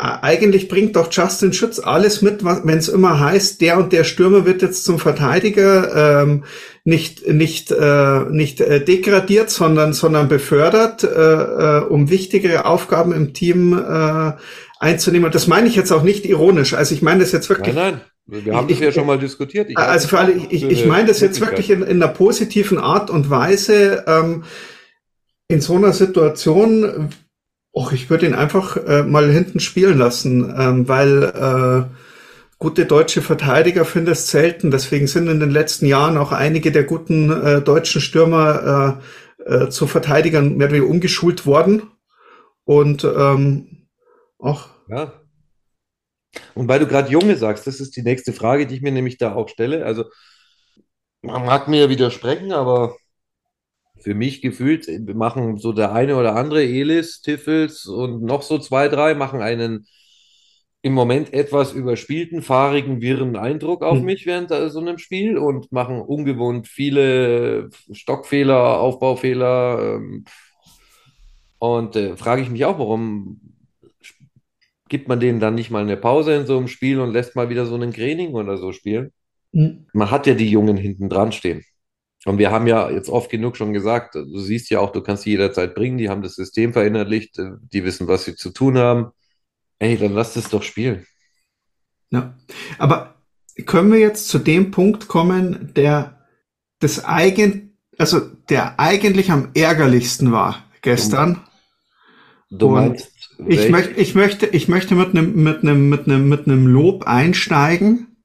eigentlich bringt doch Justin Schütz alles mit, wenn es immer heißt, der und der Stürmer wird jetzt zum Verteidiger ähm, nicht nicht äh, nicht äh, degradiert, sondern sondern befördert, äh, äh, um wichtigere Aufgaben im Team äh, einzunehmen. Und das meine ich jetzt auch nicht ironisch. Also ich meine das jetzt wirklich nein, nein, wir haben Ich- das ja ich- schon mal diskutiert. Ich halte also für alle, ich, ich eine meine das jetzt wirklich in, in einer positiven Art und Weise. Ähm, in so einer Situation, och, ich würde ihn einfach äh, mal hinten spielen lassen, ähm, weil äh, gute deutsche Verteidiger findest selten. Deswegen sind in den letzten Jahren auch einige der guten äh, deutschen Stürmer äh, äh, zu Verteidigern mehr oder weniger umgeschult worden. Und ähm, auch. Ja. Und weil du gerade Junge sagst, das ist die nächste Frage, die ich mir nämlich da auch stelle. Also, man mag mir widersprechen, aber für mich gefühlt machen so der eine oder andere Elis, Tiffels und noch so zwei, drei machen einen im Moment etwas überspielten, fahrigen, wirren Eindruck auf Hm. mich während so einem Spiel und machen ungewohnt viele Stockfehler, Aufbaufehler. ähm, Und äh, frage ich mich auch, warum gibt man denen dann nicht mal eine Pause in so einem Spiel und lässt mal wieder so einen Training oder so spielen? Hm. Man hat ja die Jungen hinten dran stehen. Und wir haben ja jetzt oft genug schon gesagt, du siehst ja auch, du kannst sie jederzeit bringen, die haben das System verinnerlicht, äh, die wissen, was sie zu tun haben. Ey, dann lass es doch spielen. Ja. Aber können wir jetzt zu dem Punkt kommen, der das eigen, also der eigentlich am ärgerlichsten war gestern? Du Und meinst, Ich möchte, ich möchte, ich möchte mit einem, mit einem, mit einem, mit einem Lob einsteigen.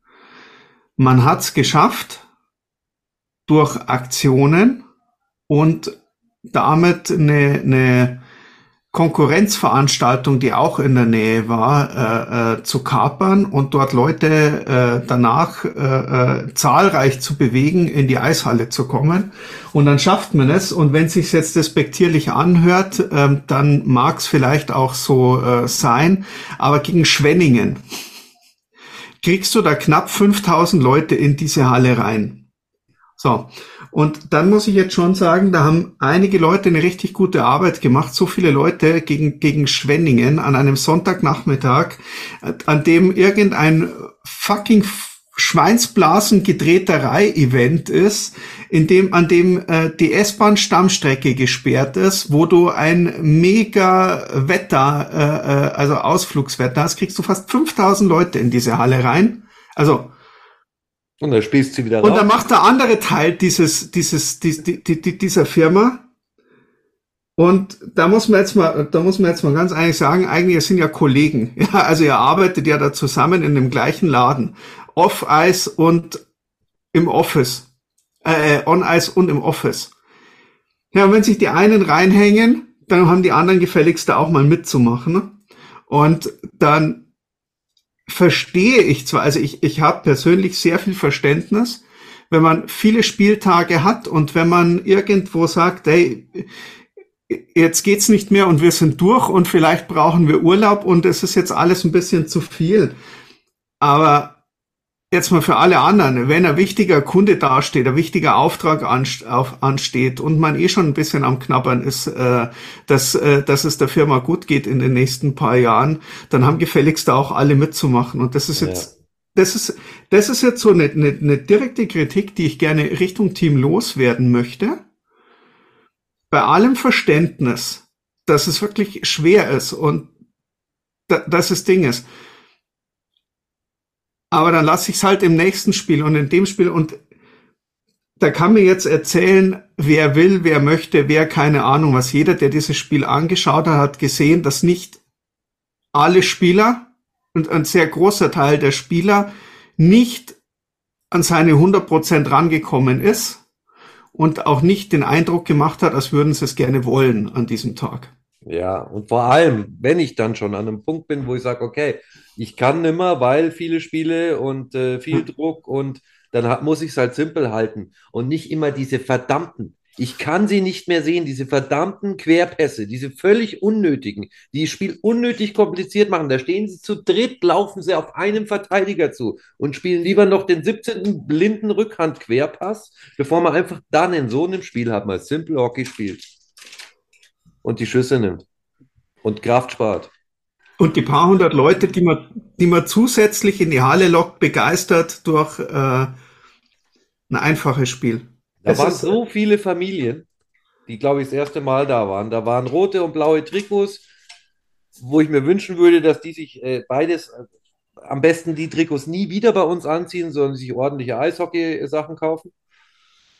Man hat es geschafft durch Aktionen und damit eine, eine Konkurrenzveranstaltung, die auch in der Nähe war, äh, äh, zu kapern und dort Leute äh, danach äh, äh, zahlreich zu bewegen, in die Eishalle zu kommen. Und dann schafft man es. Und wenn es sich jetzt despektierlich anhört, ähm, dann mag es vielleicht auch so äh, sein. Aber gegen Schwenningen kriegst du da knapp 5000 Leute in diese Halle rein. So. Und dann muss ich jetzt schon sagen, da haben einige Leute eine richtig gute Arbeit gemacht. So viele Leute gegen, gegen Schwenningen an einem Sonntagnachmittag, an dem irgendein fucking Schweinsblasen gedrehterei-Event ist, in dem, an dem äh, die S-Bahn-Stammstrecke gesperrt ist, wo du ein mega Wetter, äh, äh, also Ausflugswetter hast, kriegst du fast 5000 Leute in diese Halle rein. Also, und dann spielst du wieder und dann raus. macht der andere Teil dieses, dieses, dies, die, die, die, dieser Firma. Und da muss man jetzt mal, da muss man jetzt mal ganz ehrlich sagen, eigentlich sind ja Kollegen. Ja, also ihr arbeitet ja da zusammen in dem gleichen Laden. Off-Ice und im Office. Äh, On-Ice und im Office. Ja, und wenn sich die einen reinhängen, dann haben die anderen gefälligst da auch mal mitzumachen. Und dann verstehe ich zwar, also ich, ich habe persönlich sehr viel Verständnis, wenn man viele Spieltage hat und wenn man irgendwo sagt, hey, jetzt geht's nicht mehr und wir sind durch und vielleicht brauchen wir Urlaub und es ist jetzt alles ein bisschen zu viel. Aber jetzt mal für alle anderen, wenn ein wichtiger Kunde dasteht, ein wichtiger Auftrag anst auf, ansteht und man eh schon ein bisschen am Knabbern ist, äh, dass, äh, dass es der Firma gut geht in den nächsten paar Jahren, dann haben gefälligst da auch alle mitzumachen. Und das ist jetzt, das ist, das ist jetzt so eine, eine, eine direkte Kritik, die ich gerne Richtung Team loswerden möchte. Bei allem Verständnis, dass es wirklich schwer ist und da, dass es Ding ist. Aber dann lasse ich es halt im nächsten Spiel und in dem Spiel und da kann mir jetzt erzählen, wer will, wer möchte, wer keine Ahnung was. Jeder, der dieses Spiel angeschaut hat, hat gesehen, dass nicht alle Spieler und ein sehr großer Teil der Spieler nicht an seine 100% rangekommen ist und auch nicht den Eindruck gemacht hat, als würden sie es gerne wollen an diesem Tag. Ja, und vor allem, wenn ich dann schon an einem Punkt bin, wo ich sage, okay, ich kann nimmer, weil viele Spiele und äh, viel Druck und dann hat, muss ich es halt simpel halten und nicht immer diese verdammten. Ich kann sie nicht mehr sehen, diese verdammten Querpässe, diese völlig unnötigen, die das Spiel unnötig kompliziert machen. Da stehen sie zu dritt, laufen sie auf einem Verteidiger zu und spielen lieber noch den 17. blinden Rückhand-Querpass, bevor man einfach dann in so einem Spiel hat, mal Simple Hockey spielt und die Schüsse nimmt und Kraft spart. Und die paar hundert Leute, die man, die man zusätzlich in die Halle lockt, begeistert durch äh, ein einfaches Spiel. Da Es waren ist- so viele Familien, die, glaube ich, das erste Mal da waren. Da waren rote und blaue Trikots, wo ich mir wünschen würde, dass die sich äh, beides, äh, am besten die Trikots nie wieder bei uns anziehen, sondern sich ordentliche Eishockey-Sachen kaufen.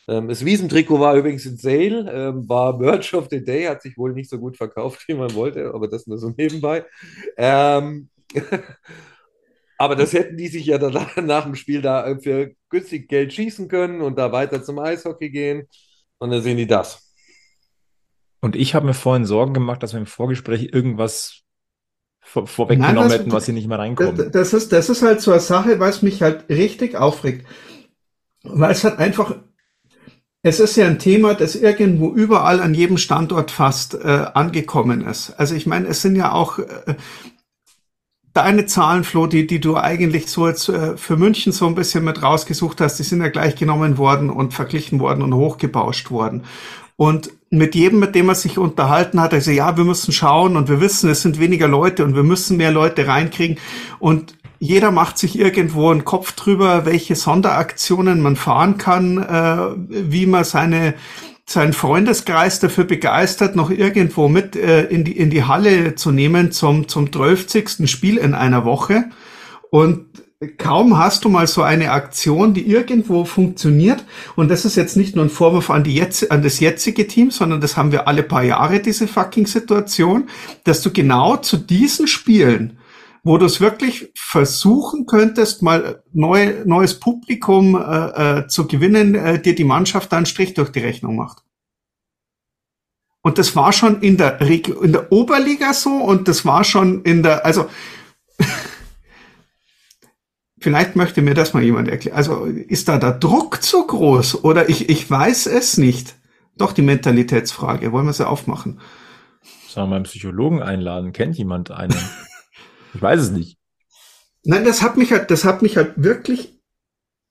Ähm, das Wiesentrikot war übrigens in Sale, ähm, war Merch of the Day, hat sich wohl nicht so gut verkauft, wie man wollte, aber das nur so nebenbei. Ähm, Aber das hätten die sich ja danach, nach dem Spiel da für günstig Geld schießen können und da weiter zum Eishockey gehen. Und dann sehen die das. Und ich habe mir vorhin Sorgen gemacht, dass wir im Vorgespräch irgendwas vor, vorweggenommen Nein, das- hätten, was hier nicht mehr reinkommt. Das, das, ist, das ist halt so eine Sache, was mich halt richtig aufregt. Weil es hat einfach, es ist ja ein Thema, das irgendwo überall an jedem Standort fast äh, angekommen ist. Also ich meine, es sind ja auch äh, deine Zahlen, Flo, die, die du eigentlich so jetzt äh, für München so ein bisschen mit rausgesucht hast, die sind ja gleich genommen worden und verglichen worden und hochgebauscht worden. Und mit jedem, mit dem er sich unterhalten hat, er gesagt, ja, wir müssen schauen und wir wissen, es sind weniger Leute und wir müssen mehr Leute reinkriegen. Und jeder macht sich irgendwo einen Kopf drüber, welche Sonderaktionen man fahren kann, äh, wie man seine seinen Freundeskreis dafür begeistert, noch irgendwo mit äh, in, die, in die Halle zu nehmen zum, zum 12. Spiel in einer Woche. Und kaum hast du mal so eine Aktion, die irgendwo funktioniert. Und das ist jetzt nicht nur ein Vorwurf an, die jetzt, an das jetzige Team, sondern das haben wir alle paar Jahre, diese fucking Situation, dass du genau zu diesen Spielen, wo du es wirklich versuchen könntest, mal neu, neues Publikum äh, äh, zu gewinnen, äh, dir die Mannschaft da einen Strich durch die Rechnung macht. Und das war schon in der, Regio in der Oberliga so und das war schon in der, also vielleicht möchte mir das mal jemand erklären. Also ist da der Druck zu groß oder ich, ich weiß es nicht. Doch die Mentalitätsfrage, wollen wir sie aufmachen? Sollen wir mal einen Psychologen einladen? Kennt jemand einen? ich weiß es nicht. Nein, das hat mich halt, das hat mich halt wirklich,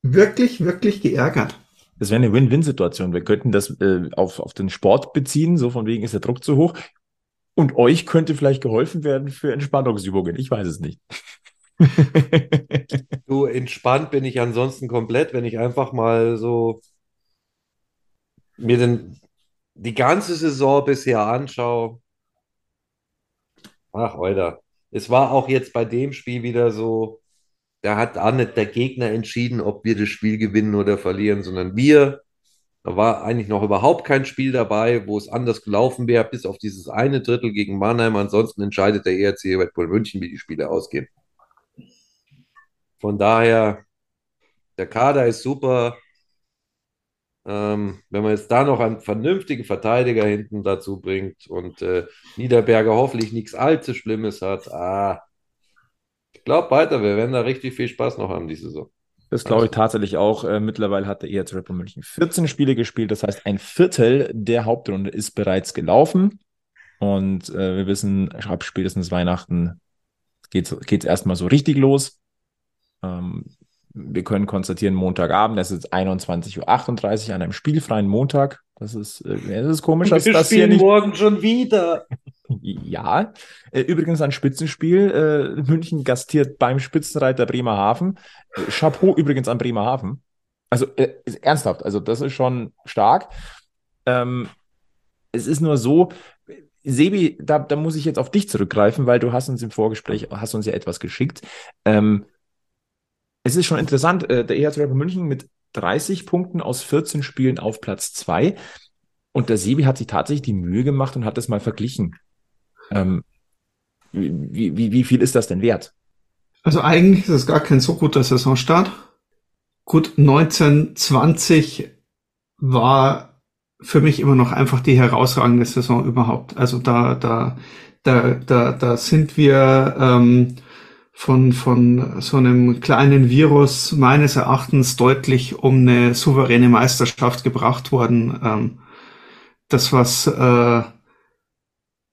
wirklich, wirklich geärgert. Das wäre eine Win-Win-Situation. Wir könnten das äh, auf, auf den Sport beziehen, so von wegen ist der Druck zu hoch. Und euch könnte vielleicht geholfen werden für Entspannungsübungen. Ich weiß es nicht. Du, entspannt bin ich ansonsten komplett, wenn ich einfach mal so mir den, die ganze Saison bisher anschaue. Ach, Alter. Es war auch jetzt bei dem Spiel wieder so, da hat auch nicht der Gegner entschieden, ob wir das Spiel gewinnen oder verlieren, sondern wir. Da war eigentlich noch überhaupt kein Spiel dabei, wo es anders gelaufen wäre, bis auf dieses eine Drittel gegen Mannheim. Ansonsten entscheidet der ERC Red Bull München, wie die Spiele ausgehen. Von daher, der Kader ist super. Ähm, wenn man jetzt da noch einen vernünftigen Verteidiger hinten dazu bringt und äh, Niederberger hoffentlich nichts allzu Schlimmes hat, ah, ich glaube weiter, wir werden da richtig viel Spaß noch haben diese Saison. Das glaube ich tatsächlich auch. Äh, mittlerweile hat der Red Bull München 14 Spiele gespielt. Das heißt, ein Viertel der Hauptrunde ist bereits gelaufen. Und äh, wir wissen, ab spätestens Weihnachten geht es erstmal so richtig los. Ähm, wir können konstatieren, Montagabend, es ist 21.38 Uhr an einem spielfreien Montag. Das ist, äh, das ist komisch, dass das hier nicht. morgen schon wieder. Ja, äh, übrigens ein Spitzenspiel. Äh, München gastiert beim Spitzenreiter Bremerhaven. Chapeau übrigens an Bremerhaven. Also ernsthaft, also das ist schon stark. Ähm, es ist nur so, Sebi, da, da muss ich jetzt auf dich zurückgreifen, weil du hast uns im Vorgespräch, hast uns ja etwas geschickt. Ähm, es ist schon interessant, äh, der EHC Bull München mit 30 Punkten aus 14 Spielen auf Platz 2. Und der Sebi hat sich tatsächlich die Mühe gemacht und hat das mal verglichen. Ähm, wie, wie, wie viel ist das denn wert? Also eigentlich ist es gar kein so guter Saisonstart. Gut, 1920 war für mich immer noch einfach die herausragende Saison überhaupt. Also da, da, da, da, da sind wir ähm, von, von so einem kleinen Virus meines Erachtens deutlich um eine souveräne Meisterschaft gebracht worden. Ähm, das, was äh,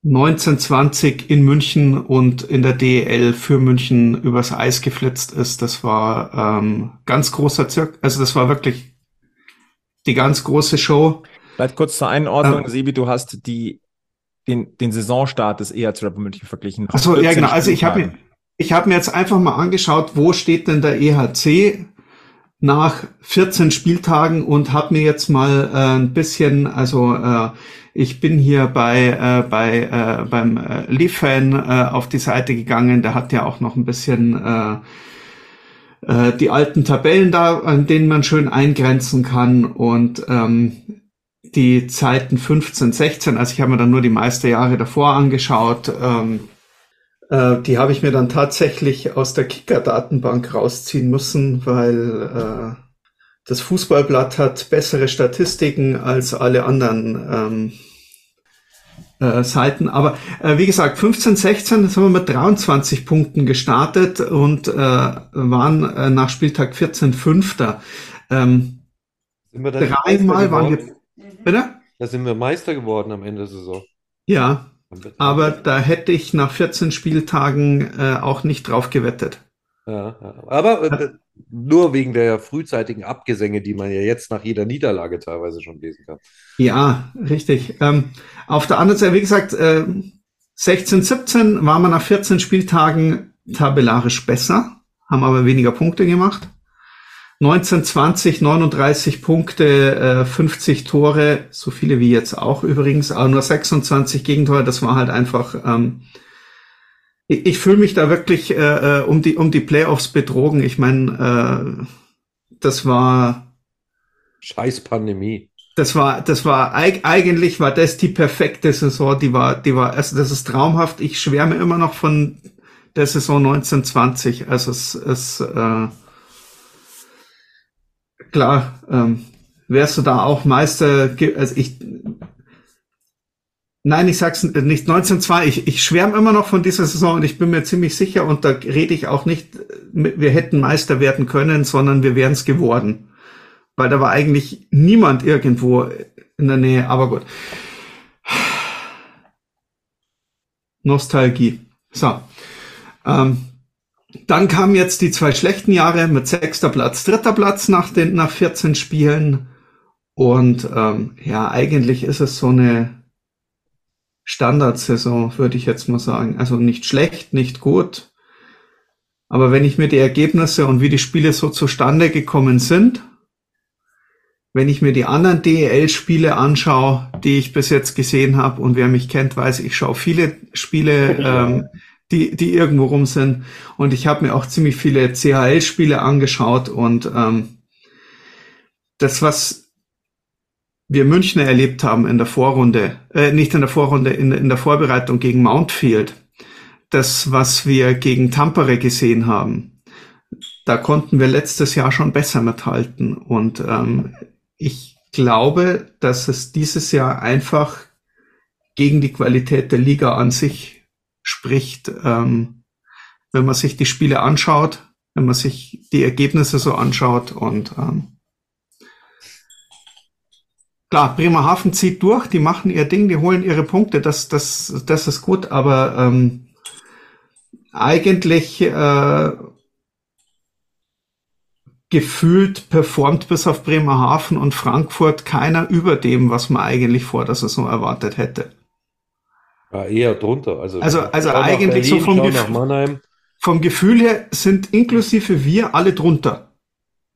1920 in München und in der DEL für München übers Eis geflitzt ist, das war ähm, ganz großer Zirk. Also das war wirklich die ganz große Show. Vielleicht kurz zur Einordnung, Ähm. Sebi, du hast die, den, den Saisonstart des EHC München verglichen. Ach so, ja 14 genau. Also ich habe. Ich habe mir jetzt einfach mal angeschaut, wo steht denn der EHC nach 14 Spieltagen und habe mir jetzt mal äh, ein bisschen, also äh, ich bin hier bei äh, bei äh, beim äh, Leaf-Fan äh, auf die Seite gegangen. Der hat ja auch noch ein bisschen äh, äh, die alten Tabellen da, an denen man schön eingrenzen kann und ähm, die Zeiten 15, 16. Also ich habe mir dann nur die meiste Jahre davor angeschaut. Ähm, Äh, die habe ich mir dann tatsächlich aus der Kicker-Datenbank rausziehen müssen, weil äh, das Fußballblatt hat bessere Statistiken als alle anderen ähm, äh, Seiten. Aber äh, wie gesagt, 15, 16 sind wir mit 23 Punkten gestartet und äh, waren äh, nach Spieltag 14 Fünfter. Ähm, Sind wir dann dreimal waren wir. Bitte? Da sind wir Meister geworden am Ende der Saison. Ja, aber da hätte ich nach 14 Spieltagen äh, auch nicht drauf gewettet. Ja. Aber äh, nur wegen der frühzeitigen Abgesänge, die man ja jetzt nach jeder Niederlage teilweise schon lesen kann. Ja, richtig. Ähm, auf der anderen Seite, wie gesagt, äh, 16, 17 waren wir nach 14 Spieltagen tabellarisch besser, haben aber weniger Punkte gemacht. 19, 20, 39 Punkte, äh, 50 Tore, so viele wie jetzt auch übrigens, aber nur 26 Gegentore, das war halt einfach, ähm, ich, ich fühle mich da wirklich äh, äh, um die um die Playoffs betrogen. Ich meine, äh, das war Scheiß Pandemie. das war, das war, eig- eigentlich war das die perfekte Saison, die war, die war, also das ist traumhaft. Ich schwärme immer noch von der Saison 1920. Also es, es äh, klar, ähm, wärst du da auch Meister, also ich, nein, ich sag's nicht 1902, ich, ich schwärme immer noch von dieser Saison und ich bin mir ziemlich sicher und da rede ich auch nicht, wir hätten Meister werden können, sondern wir wären es geworden weil da war eigentlich niemand irgendwo in der Nähe, aber gut. Nostalgie. So. Ähm, dann kamen jetzt die zwei schlechten Jahre mit sechster Platz, dritter Platz nach den nach 14 Spielen. Und ähm, ja, eigentlich ist es so eine Standardsaison, würde ich jetzt mal sagen. Also nicht schlecht, nicht gut. Aber wenn ich mir die Ergebnisse und wie die Spiele so zustande gekommen sind, wenn ich mir die anderen DEL-Spiele anschaue, die ich bis jetzt gesehen habe, und wer mich kennt, weiß, ich schaue viele Spiele, ähm, die, die irgendwo rum sind. Und ich habe mir auch ziemlich viele CHL-Spiele angeschaut. Und ähm, das, was wir Münchner erlebt haben in der Vorrunde, äh, nicht in der Vorrunde, in, in der Vorbereitung gegen Mountfield, das, was wir gegen Tampere gesehen haben, da konnten wir letztes Jahr schon besser mithalten. Und ähm, ich glaube, dass es dieses Jahr einfach gegen die Qualität der Liga an sich spricht. Ähm, wenn man sich die Spiele anschaut, wenn man sich die Ergebnisse so anschaut und ähm, klar, Bremerhaven zieht durch, die machen ihr Ding, die holen ihre Punkte, das, das, das ist gut, aber ähm, eigentlich äh, gefühlt performt bis auf Bremerhaven und Frankfurt keiner über dem, was man eigentlich vor der Saison erwartet hätte. Ja, eher drunter. Also, Also- also eigentlich so Berlin, vom Gefühl- nach Mannheim. Vom Gefühl her sind inklusive wir alle drunter.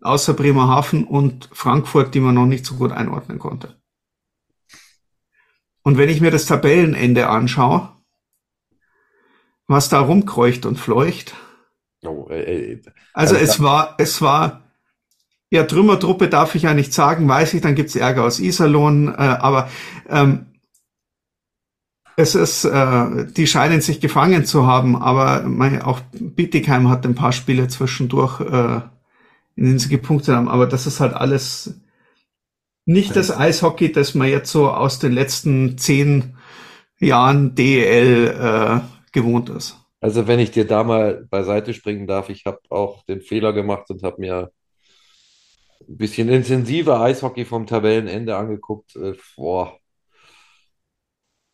Außer Bremerhaven und Frankfurt, die man noch nicht so gut einordnen konnte. Und wenn ich mir das Tabellenende anschaue, was da rumkreucht und fleucht, Oh, äh, äh, Also Also es war, es war, ja, Trümmertruppe darf ich ja nicht sagen, weiß ich, dann gibt's Ärger aus Iserlohn, äh, aber ähm, es ist, äh, die scheinen sich gefangen zu haben, aber mein, auch Bietigheim hat ein paar Spiele zwischendurch, äh, in denen sie gepunktet haben, aber das ist halt alles nicht das Eishockey, das man jetzt so aus den letzten zehn Jahren DEL äh, gewohnt ist. Also wenn ich dir da mal beiseite springen darf, ich habe auch den Fehler gemacht und habe mir ein bisschen intensiver Eishockey vom Tabellenende angeguckt. Äh, boah.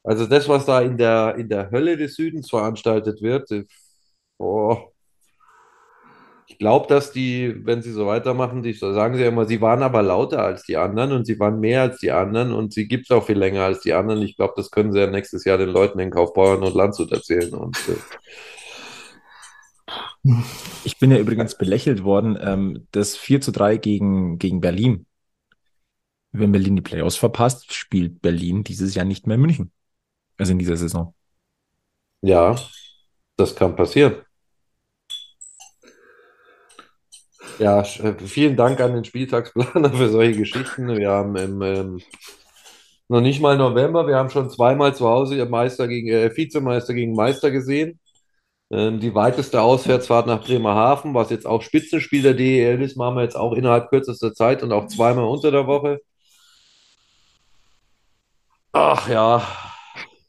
Also das, was da in der, in der Hölle des Südens veranstaltet wird, äh, boah. Ich glaube, dass die, wenn sie so weitermachen, die sagen sie immer, sie waren aber lauter als die anderen und sie waren mehr als die anderen und sie gibt es auch viel länger als die anderen. Ich glaube, das können sie ja nächstes Jahr den Leuten in Kaufbeuren und Landshut erzählen. Und äh, Ich bin ja übrigens belächelt worden, ähm, das 4 zu 3 gegen, gegen Berlin. Wenn Berlin die Playoffs verpasst, spielt Berlin dieses Jahr nicht mehr München. Also in dieser Saison. Ja, das kann passieren. Ja, äh, vielen Dank an den Spieltagsplaner für solche Geschichten. Wir haben im, ähm, noch nicht mal November, wir haben schon zweimal zu Hause Meister gegen, äh, Vizemeister gegen Meister gesehen. Ähm, die weiteste Auswärtsfahrt nach Bremerhaven, was jetzt auch Spitzenspiel der DEL ist, machen wir jetzt auch innerhalb kürzester Zeit und auch zweimal unter der Woche. Ach ja,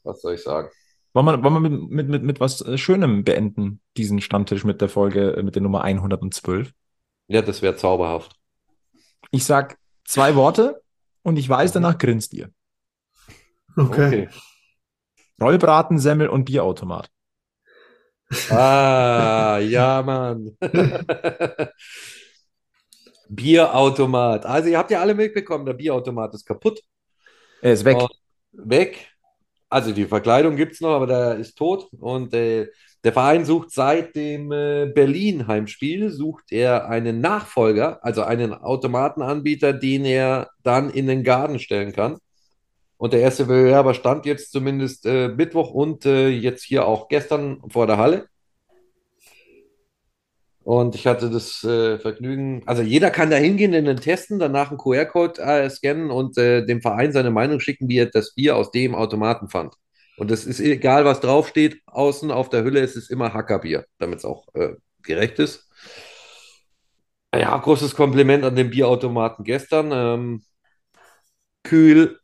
was soll ich sagen? Wollen wir, wollen wir mit, mit, mit, mit was äh, Schönem beenden, diesen Stammtisch mit der Folge, äh, mit der Nummer 112? Ja, das wäre zauberhaft. Ich sag zwei Worte und ich weiß, danach grinst ihr. Okay. Rollbraten, Semmel und Bierautomat. Ah, ja, Mann. Bierautomat. Also, ihr habt ja alle mitbekommen, der Bierautomat ist kaputt. Er ist weg. Und weg. Also, die Verkleidung gibt es noch, aber der ist tot. Und äh, der Verein sucht seit dem äh, Berlin-Heimspiel, sucht er einen Nachfolger, also einen Automatenanbieter, den er dann in den Garten stellen kann. Und der erste Bewerber stand jetzt zumindest äh, Mittwoch und äh, jetzt hier auch gestern vor der Halle. Und ich hatte das äh, Vergnügen, also jeder kann da hingehen, in den testen, danach einen QR-Code äh, scannen und äh, dem Verein seine Meinung schicken, wie er das Bier aus dem Automaten fand. Und es ist egal, was draufsteht, außen auf der Hülle, es ist immer Hackerbier, damit es auch äh, gerecht ist. Ja, großes Kompliment an den Bierautomaten gestern. Ähm, kühl,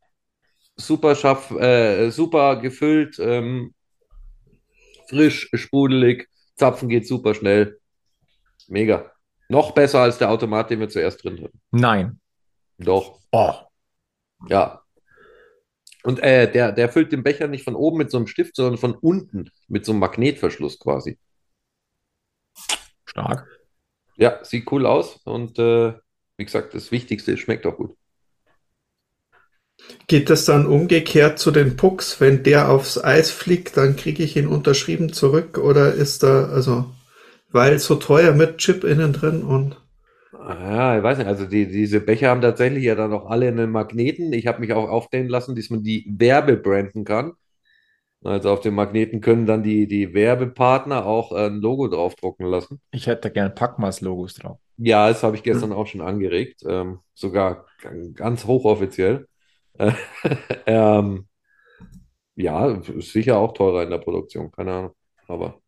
super schaff, äh, super gefüllt, ähm, frisch, sprudelig, Zapfen geht super schnell. Mega. Noch besser als der Automat, den wir zuerst drin hatten. Nein. Doch. Oh. Ja. Und äh, der, der füllt den Becher nicht von oben mit so einem Stift, sondern von unten mit so einem Magnetverschluss quasi. Stark. Ja, sieht cool aus und äh, wie gesagt, das Wichtigste ist, schmeckt auch gut. Geht das dann umgekehrt zu den Pucks? Wenn der aufs Eis fliegt, dann kriege ich ihn unterschrieben zurück oder ist da, also, weil so teuer mit Chip innen drin und. Ja, ich weiß nicht, also die, diese Becher haben tatsächlich ja dann auch alle einen Magneten. Ich habe mich auch aufklären lassen, dass man die werbebranden kann. Also auf dem Magneten können dann die, die Werbepartner auch ein Logo draufdrucken lassen. Ich hätte gerne Packmas-Logos drauf. Ja, das habe ich gestern auch schon angeregt, ähm, sogar ganz hochoffiziell. ähm, ja, ist sicher auch teurer in der Produktion, keine Ahnung. Aber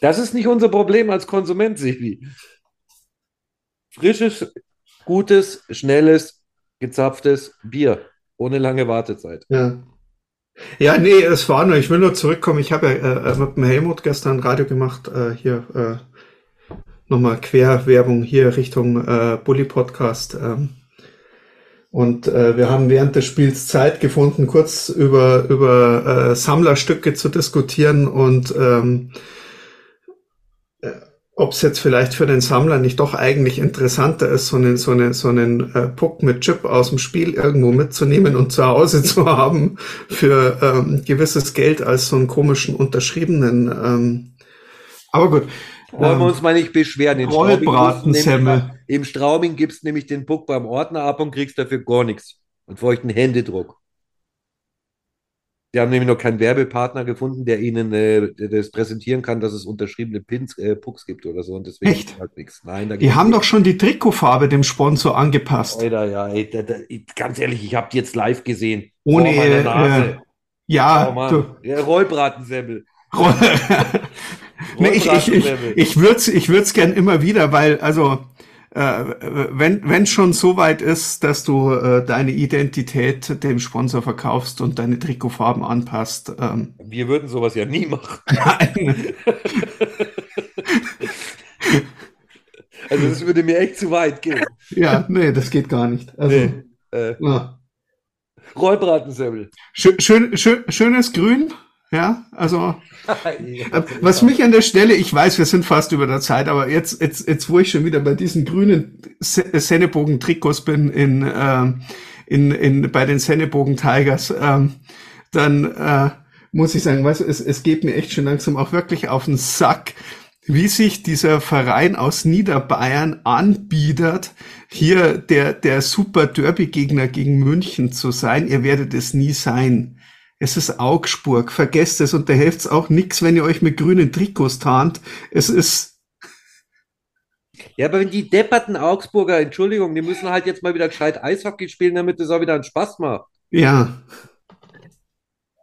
das ist nicht unser Problem als Konsument, Sibi. Frisches, gutes, schnelles, gezapftes Bier ohne lange Wartezeit. Ja. Ja, nee, es war nur, ich will nur zurückkommen. Ich habe ja äh, mit dem Helmut gestern Radio gemacht, äh, hier äh, nochmal Querwerbung hier Richtung äh, Bully Podcast. Ähm, und äh, wir haben während des Spiels Zeit gefunden, kurz über, über äh, Sammlerstücke zu diskutieren und ähm, äh, ob es jetzt vielleicht für den Sammler nicht doch eigentlich interessanter ist, so einen, so einen, so einen äh, Puck mit Chip aus dem Spiel irgendwo mitzunehmen und zu Hause zu haben für ähm, gewisses Geld als so einen komischen unterschriebenen. Ähm, aber gut. Wollen wir uns mal nicht beschweren. In Rollbratensemmel. nämlich- Im Straubing gibt es nämlich den Puck beim Ordner ab und kriegst dafür gar nichts. Und feuchten Händedruck. Die haben nämlich noch keinen Werbepartner gefunden, der ihnen äh, das präsentieren kann, dass es unterschriebene Pins, äh, Pucks gibt oder so. Und deswegen Echt? halt nichts. Nein, da Die haben nichts. doch schon die Trikotfarbe dem Sponsor angepasst. Alter, ja, ey, da, da, ganz ehrlich, ich habe die jetzt live gesehen. Ohne, Vor meiner äh, Nase. Ja, oh du, Ja, Rollbratensemmel. nee, ich, ich, ich, ich würde es ich würd's gern immer wieder, weil, also, äh, wenn wenn schon so weit ist, dass du äh, deine Identität dem Sponsor verkaufst und deine Trikotfarben anpasst, ähm, Wir würden sowas ja nie machen. nein. Also das würde mir echt zu weit gehen. ja, nee, das geht gar nicht. Also, Nee. Äh, ja. Rollbratensemmel. schön, schön, schön, schönes Grün, ja, also, Was mich an der Stelle, ich weiß, wir sind fast über der Zeit, aber jetzt, jetzt, jetzt wo ich schon wieder bei diesen grünen Se- Sennebogen-Trikots bin in, ähm, in, in, bei den Sennebogen Tigers, ähm, dann äh, muss ich sagen, weißt es, es geht mir echt schon langsam auch wirklich auf den Sack, wie sich dieser Verein aus Niederbayern anbietet, hier der, der super Derby-Gegner gegen München zu sein. Ihr werdet es nie sein. Es ist Augsburg, vergesst es und da hilft's auch nix, wenn ihr euch mit grünen Trikots tarnt. Es ist, Ja, aber wenn die depperten Augsburger, Entschuldigung, die müssen halt jetzt mal wieder gescheit Eishockey spielen, damit es auch wieder einen Spaß macht. ja,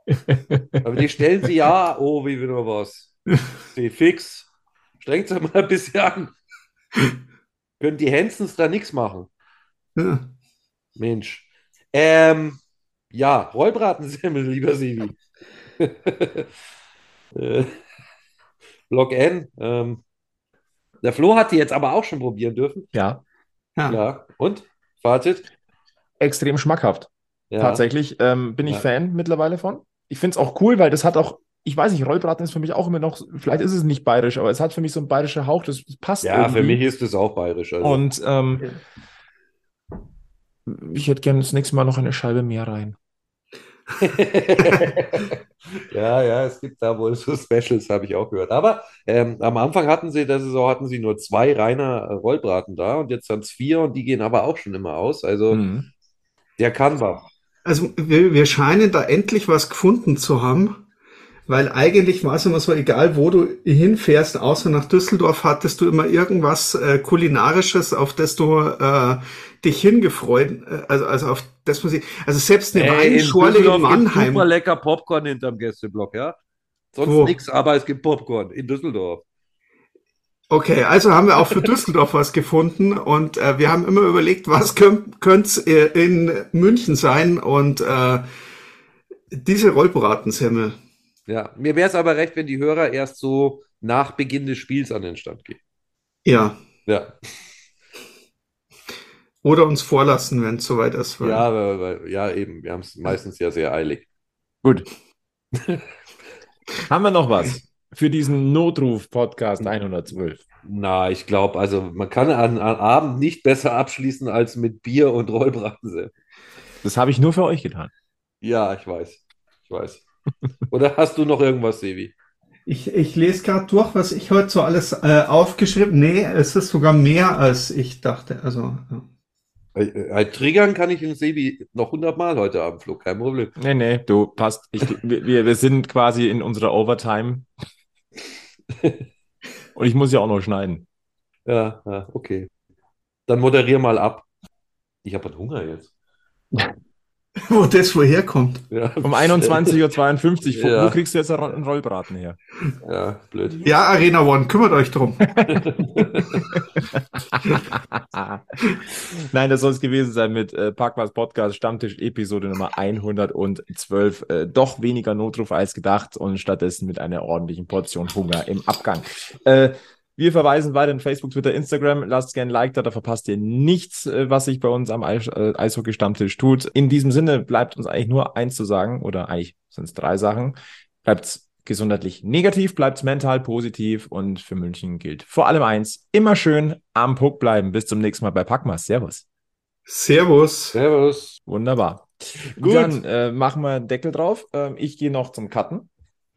Aber die stellen sie ja, oh, wie wieder was. Steh fix. Strengt euch mal ein bisschen an. Können die Hensons da nichts machen? Ja. Mensch. Ähm, ja, Rollbratensemmel, lieber Sivi. Äh, Block N. Ähm, der Flo hat die jetzt aber auch schon probieren dürfen. Ja, Ja. Ja. Und? Fazit? extrem schmackhaft. Ja. Tatsächlich ähm, bin ich Ja. Fan mittlerweile von. Ich finde es auch cool, weil das hat auch, ich weiß nicht, Rollbraten ist für mich auch immer noch, vielleicht ist es nicht bayerisch, aber es hat für mich so einen bayerischen Hauch, das, das passt Ja, für irgendwie. mich ist es auch bayerisch. Also. Und ähm, ich hätte gerne das nächste Mal noch eine Scheibe mehr rein. Ja, ja, es gibt da wohl so Specials, habe ich auch gehört. Aber ähm, am Anfang hatten sie, der Saison hatten sie nur zwei reiner äh, Rollbraten da und jetzt sind es vier und die gehen aber auch schon immer aus. Also Mhm. der kann was. Also wir, wir scheinen da endlich was gefunden zu haben, weil eigentlich war es immer so, egal wo du hinfährst, außer nach Düsseldorf, hattest du immer irgendwas äh, kulinarisches, auf das du äh, dich hingefreut, äh, also also auf das muss ich, also selbst eine Ey, in Weinschorle in gibt's Mannheim. super lecker Popcorn hinterm Gästeblock, ja? Sonst nichts, aber es gibt Popcorn in Düsseldorf. Okay, also haben wir auch für Düsseldorf was gefunden und äh, wir haben immer überlegt, was könnte es in München sein und äh, diese Rollbratensemmel. Ja, mir wäre es aber recht, wenn die Hörer erst so nach Beginn des Spiels an den Stand gehen. Ja, Ja, oder uns vorlassen, wenn es soweit ist. ja, weil- weil- ja, eben. Wir haben es meistens ja sehr eilig. Gut. Haben wir noch was für diesen Notruf-Podcast 112? Na, ich glaube, also man kann an, an Abend nicht besser abschließen als mit Bier und Rollbraten. Das habe ich nur für euch getan. Ja, ich weiß. Ich weiß. Oder hast du noch irgendwas, Sevi? Ich, ich lese gerade durch, was ich heute so alles äh, aufgeschrieben. Nee, es ist sogar mehr als ich dachte. Also ja. Äh, äh, triggern kann ich den Sevi noch hundertmal heute Abend, Flo, kein Problem. Nee, nee, du passt. Ich, wir, wir sind quasi in unserer Overtime. Und ich muss ja auch noch schneiden. Ja, ja, okay. Dann moderier mal ab. Ich habe Hunger jetzt. wo das woher kommt. Ja, Um 21.52 Uhr. Wo, Ja. wo kriegst du jetzt einen Rollbraten her? Ja, blöd. Ja, Arena One, kümmert euch drum. Nein, das soll es gewesen sein mit äh, Parkwas Podcast Stammtisch Episode Nummer 112. Äh, doch weniger Notruf als gedacht und stattdessen mit einer ordentlichen Portion Hunger im Abgang. Äh, wir verweisen weiter in Facebook, Twitter, Instagram. Lasst gerne ein Like da, da verpasst ihr nichts, äh, was sich bei uns am Eis äh, Eishockey-Stammtisch tut. In diesem Sinne bleibt uns eigentlich nur eins zu sagen, oder eigentlich sind es drei Sachen. Bleibt gesundheitlich negativ, bleibt mental positiv und für München gilt vor allem eins, immer schön am Puck bleiben. Bis zum nächsten Mal bei Packmas. Servus. Servus. Servus. Wunderbar. Gut. Dann äh, machen wir einen Deckel drauf. Ähm, ich gehe noch zum Cutten.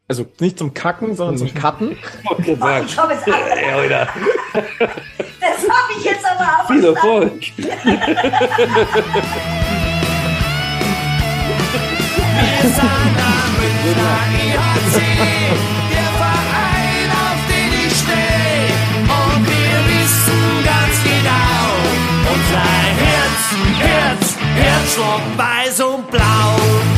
Also nicht zum Kacken, sondern zum Cutten. Ich Ich habe es ab. ja, wieder. Das habe ich jetzt aber auch Viel Erfolg. Wir sind am Münchner der Verein, auf den ich stehe. Und wir wissen ganz genau, unser Herz, Herz, Herzschlag weiß und blau.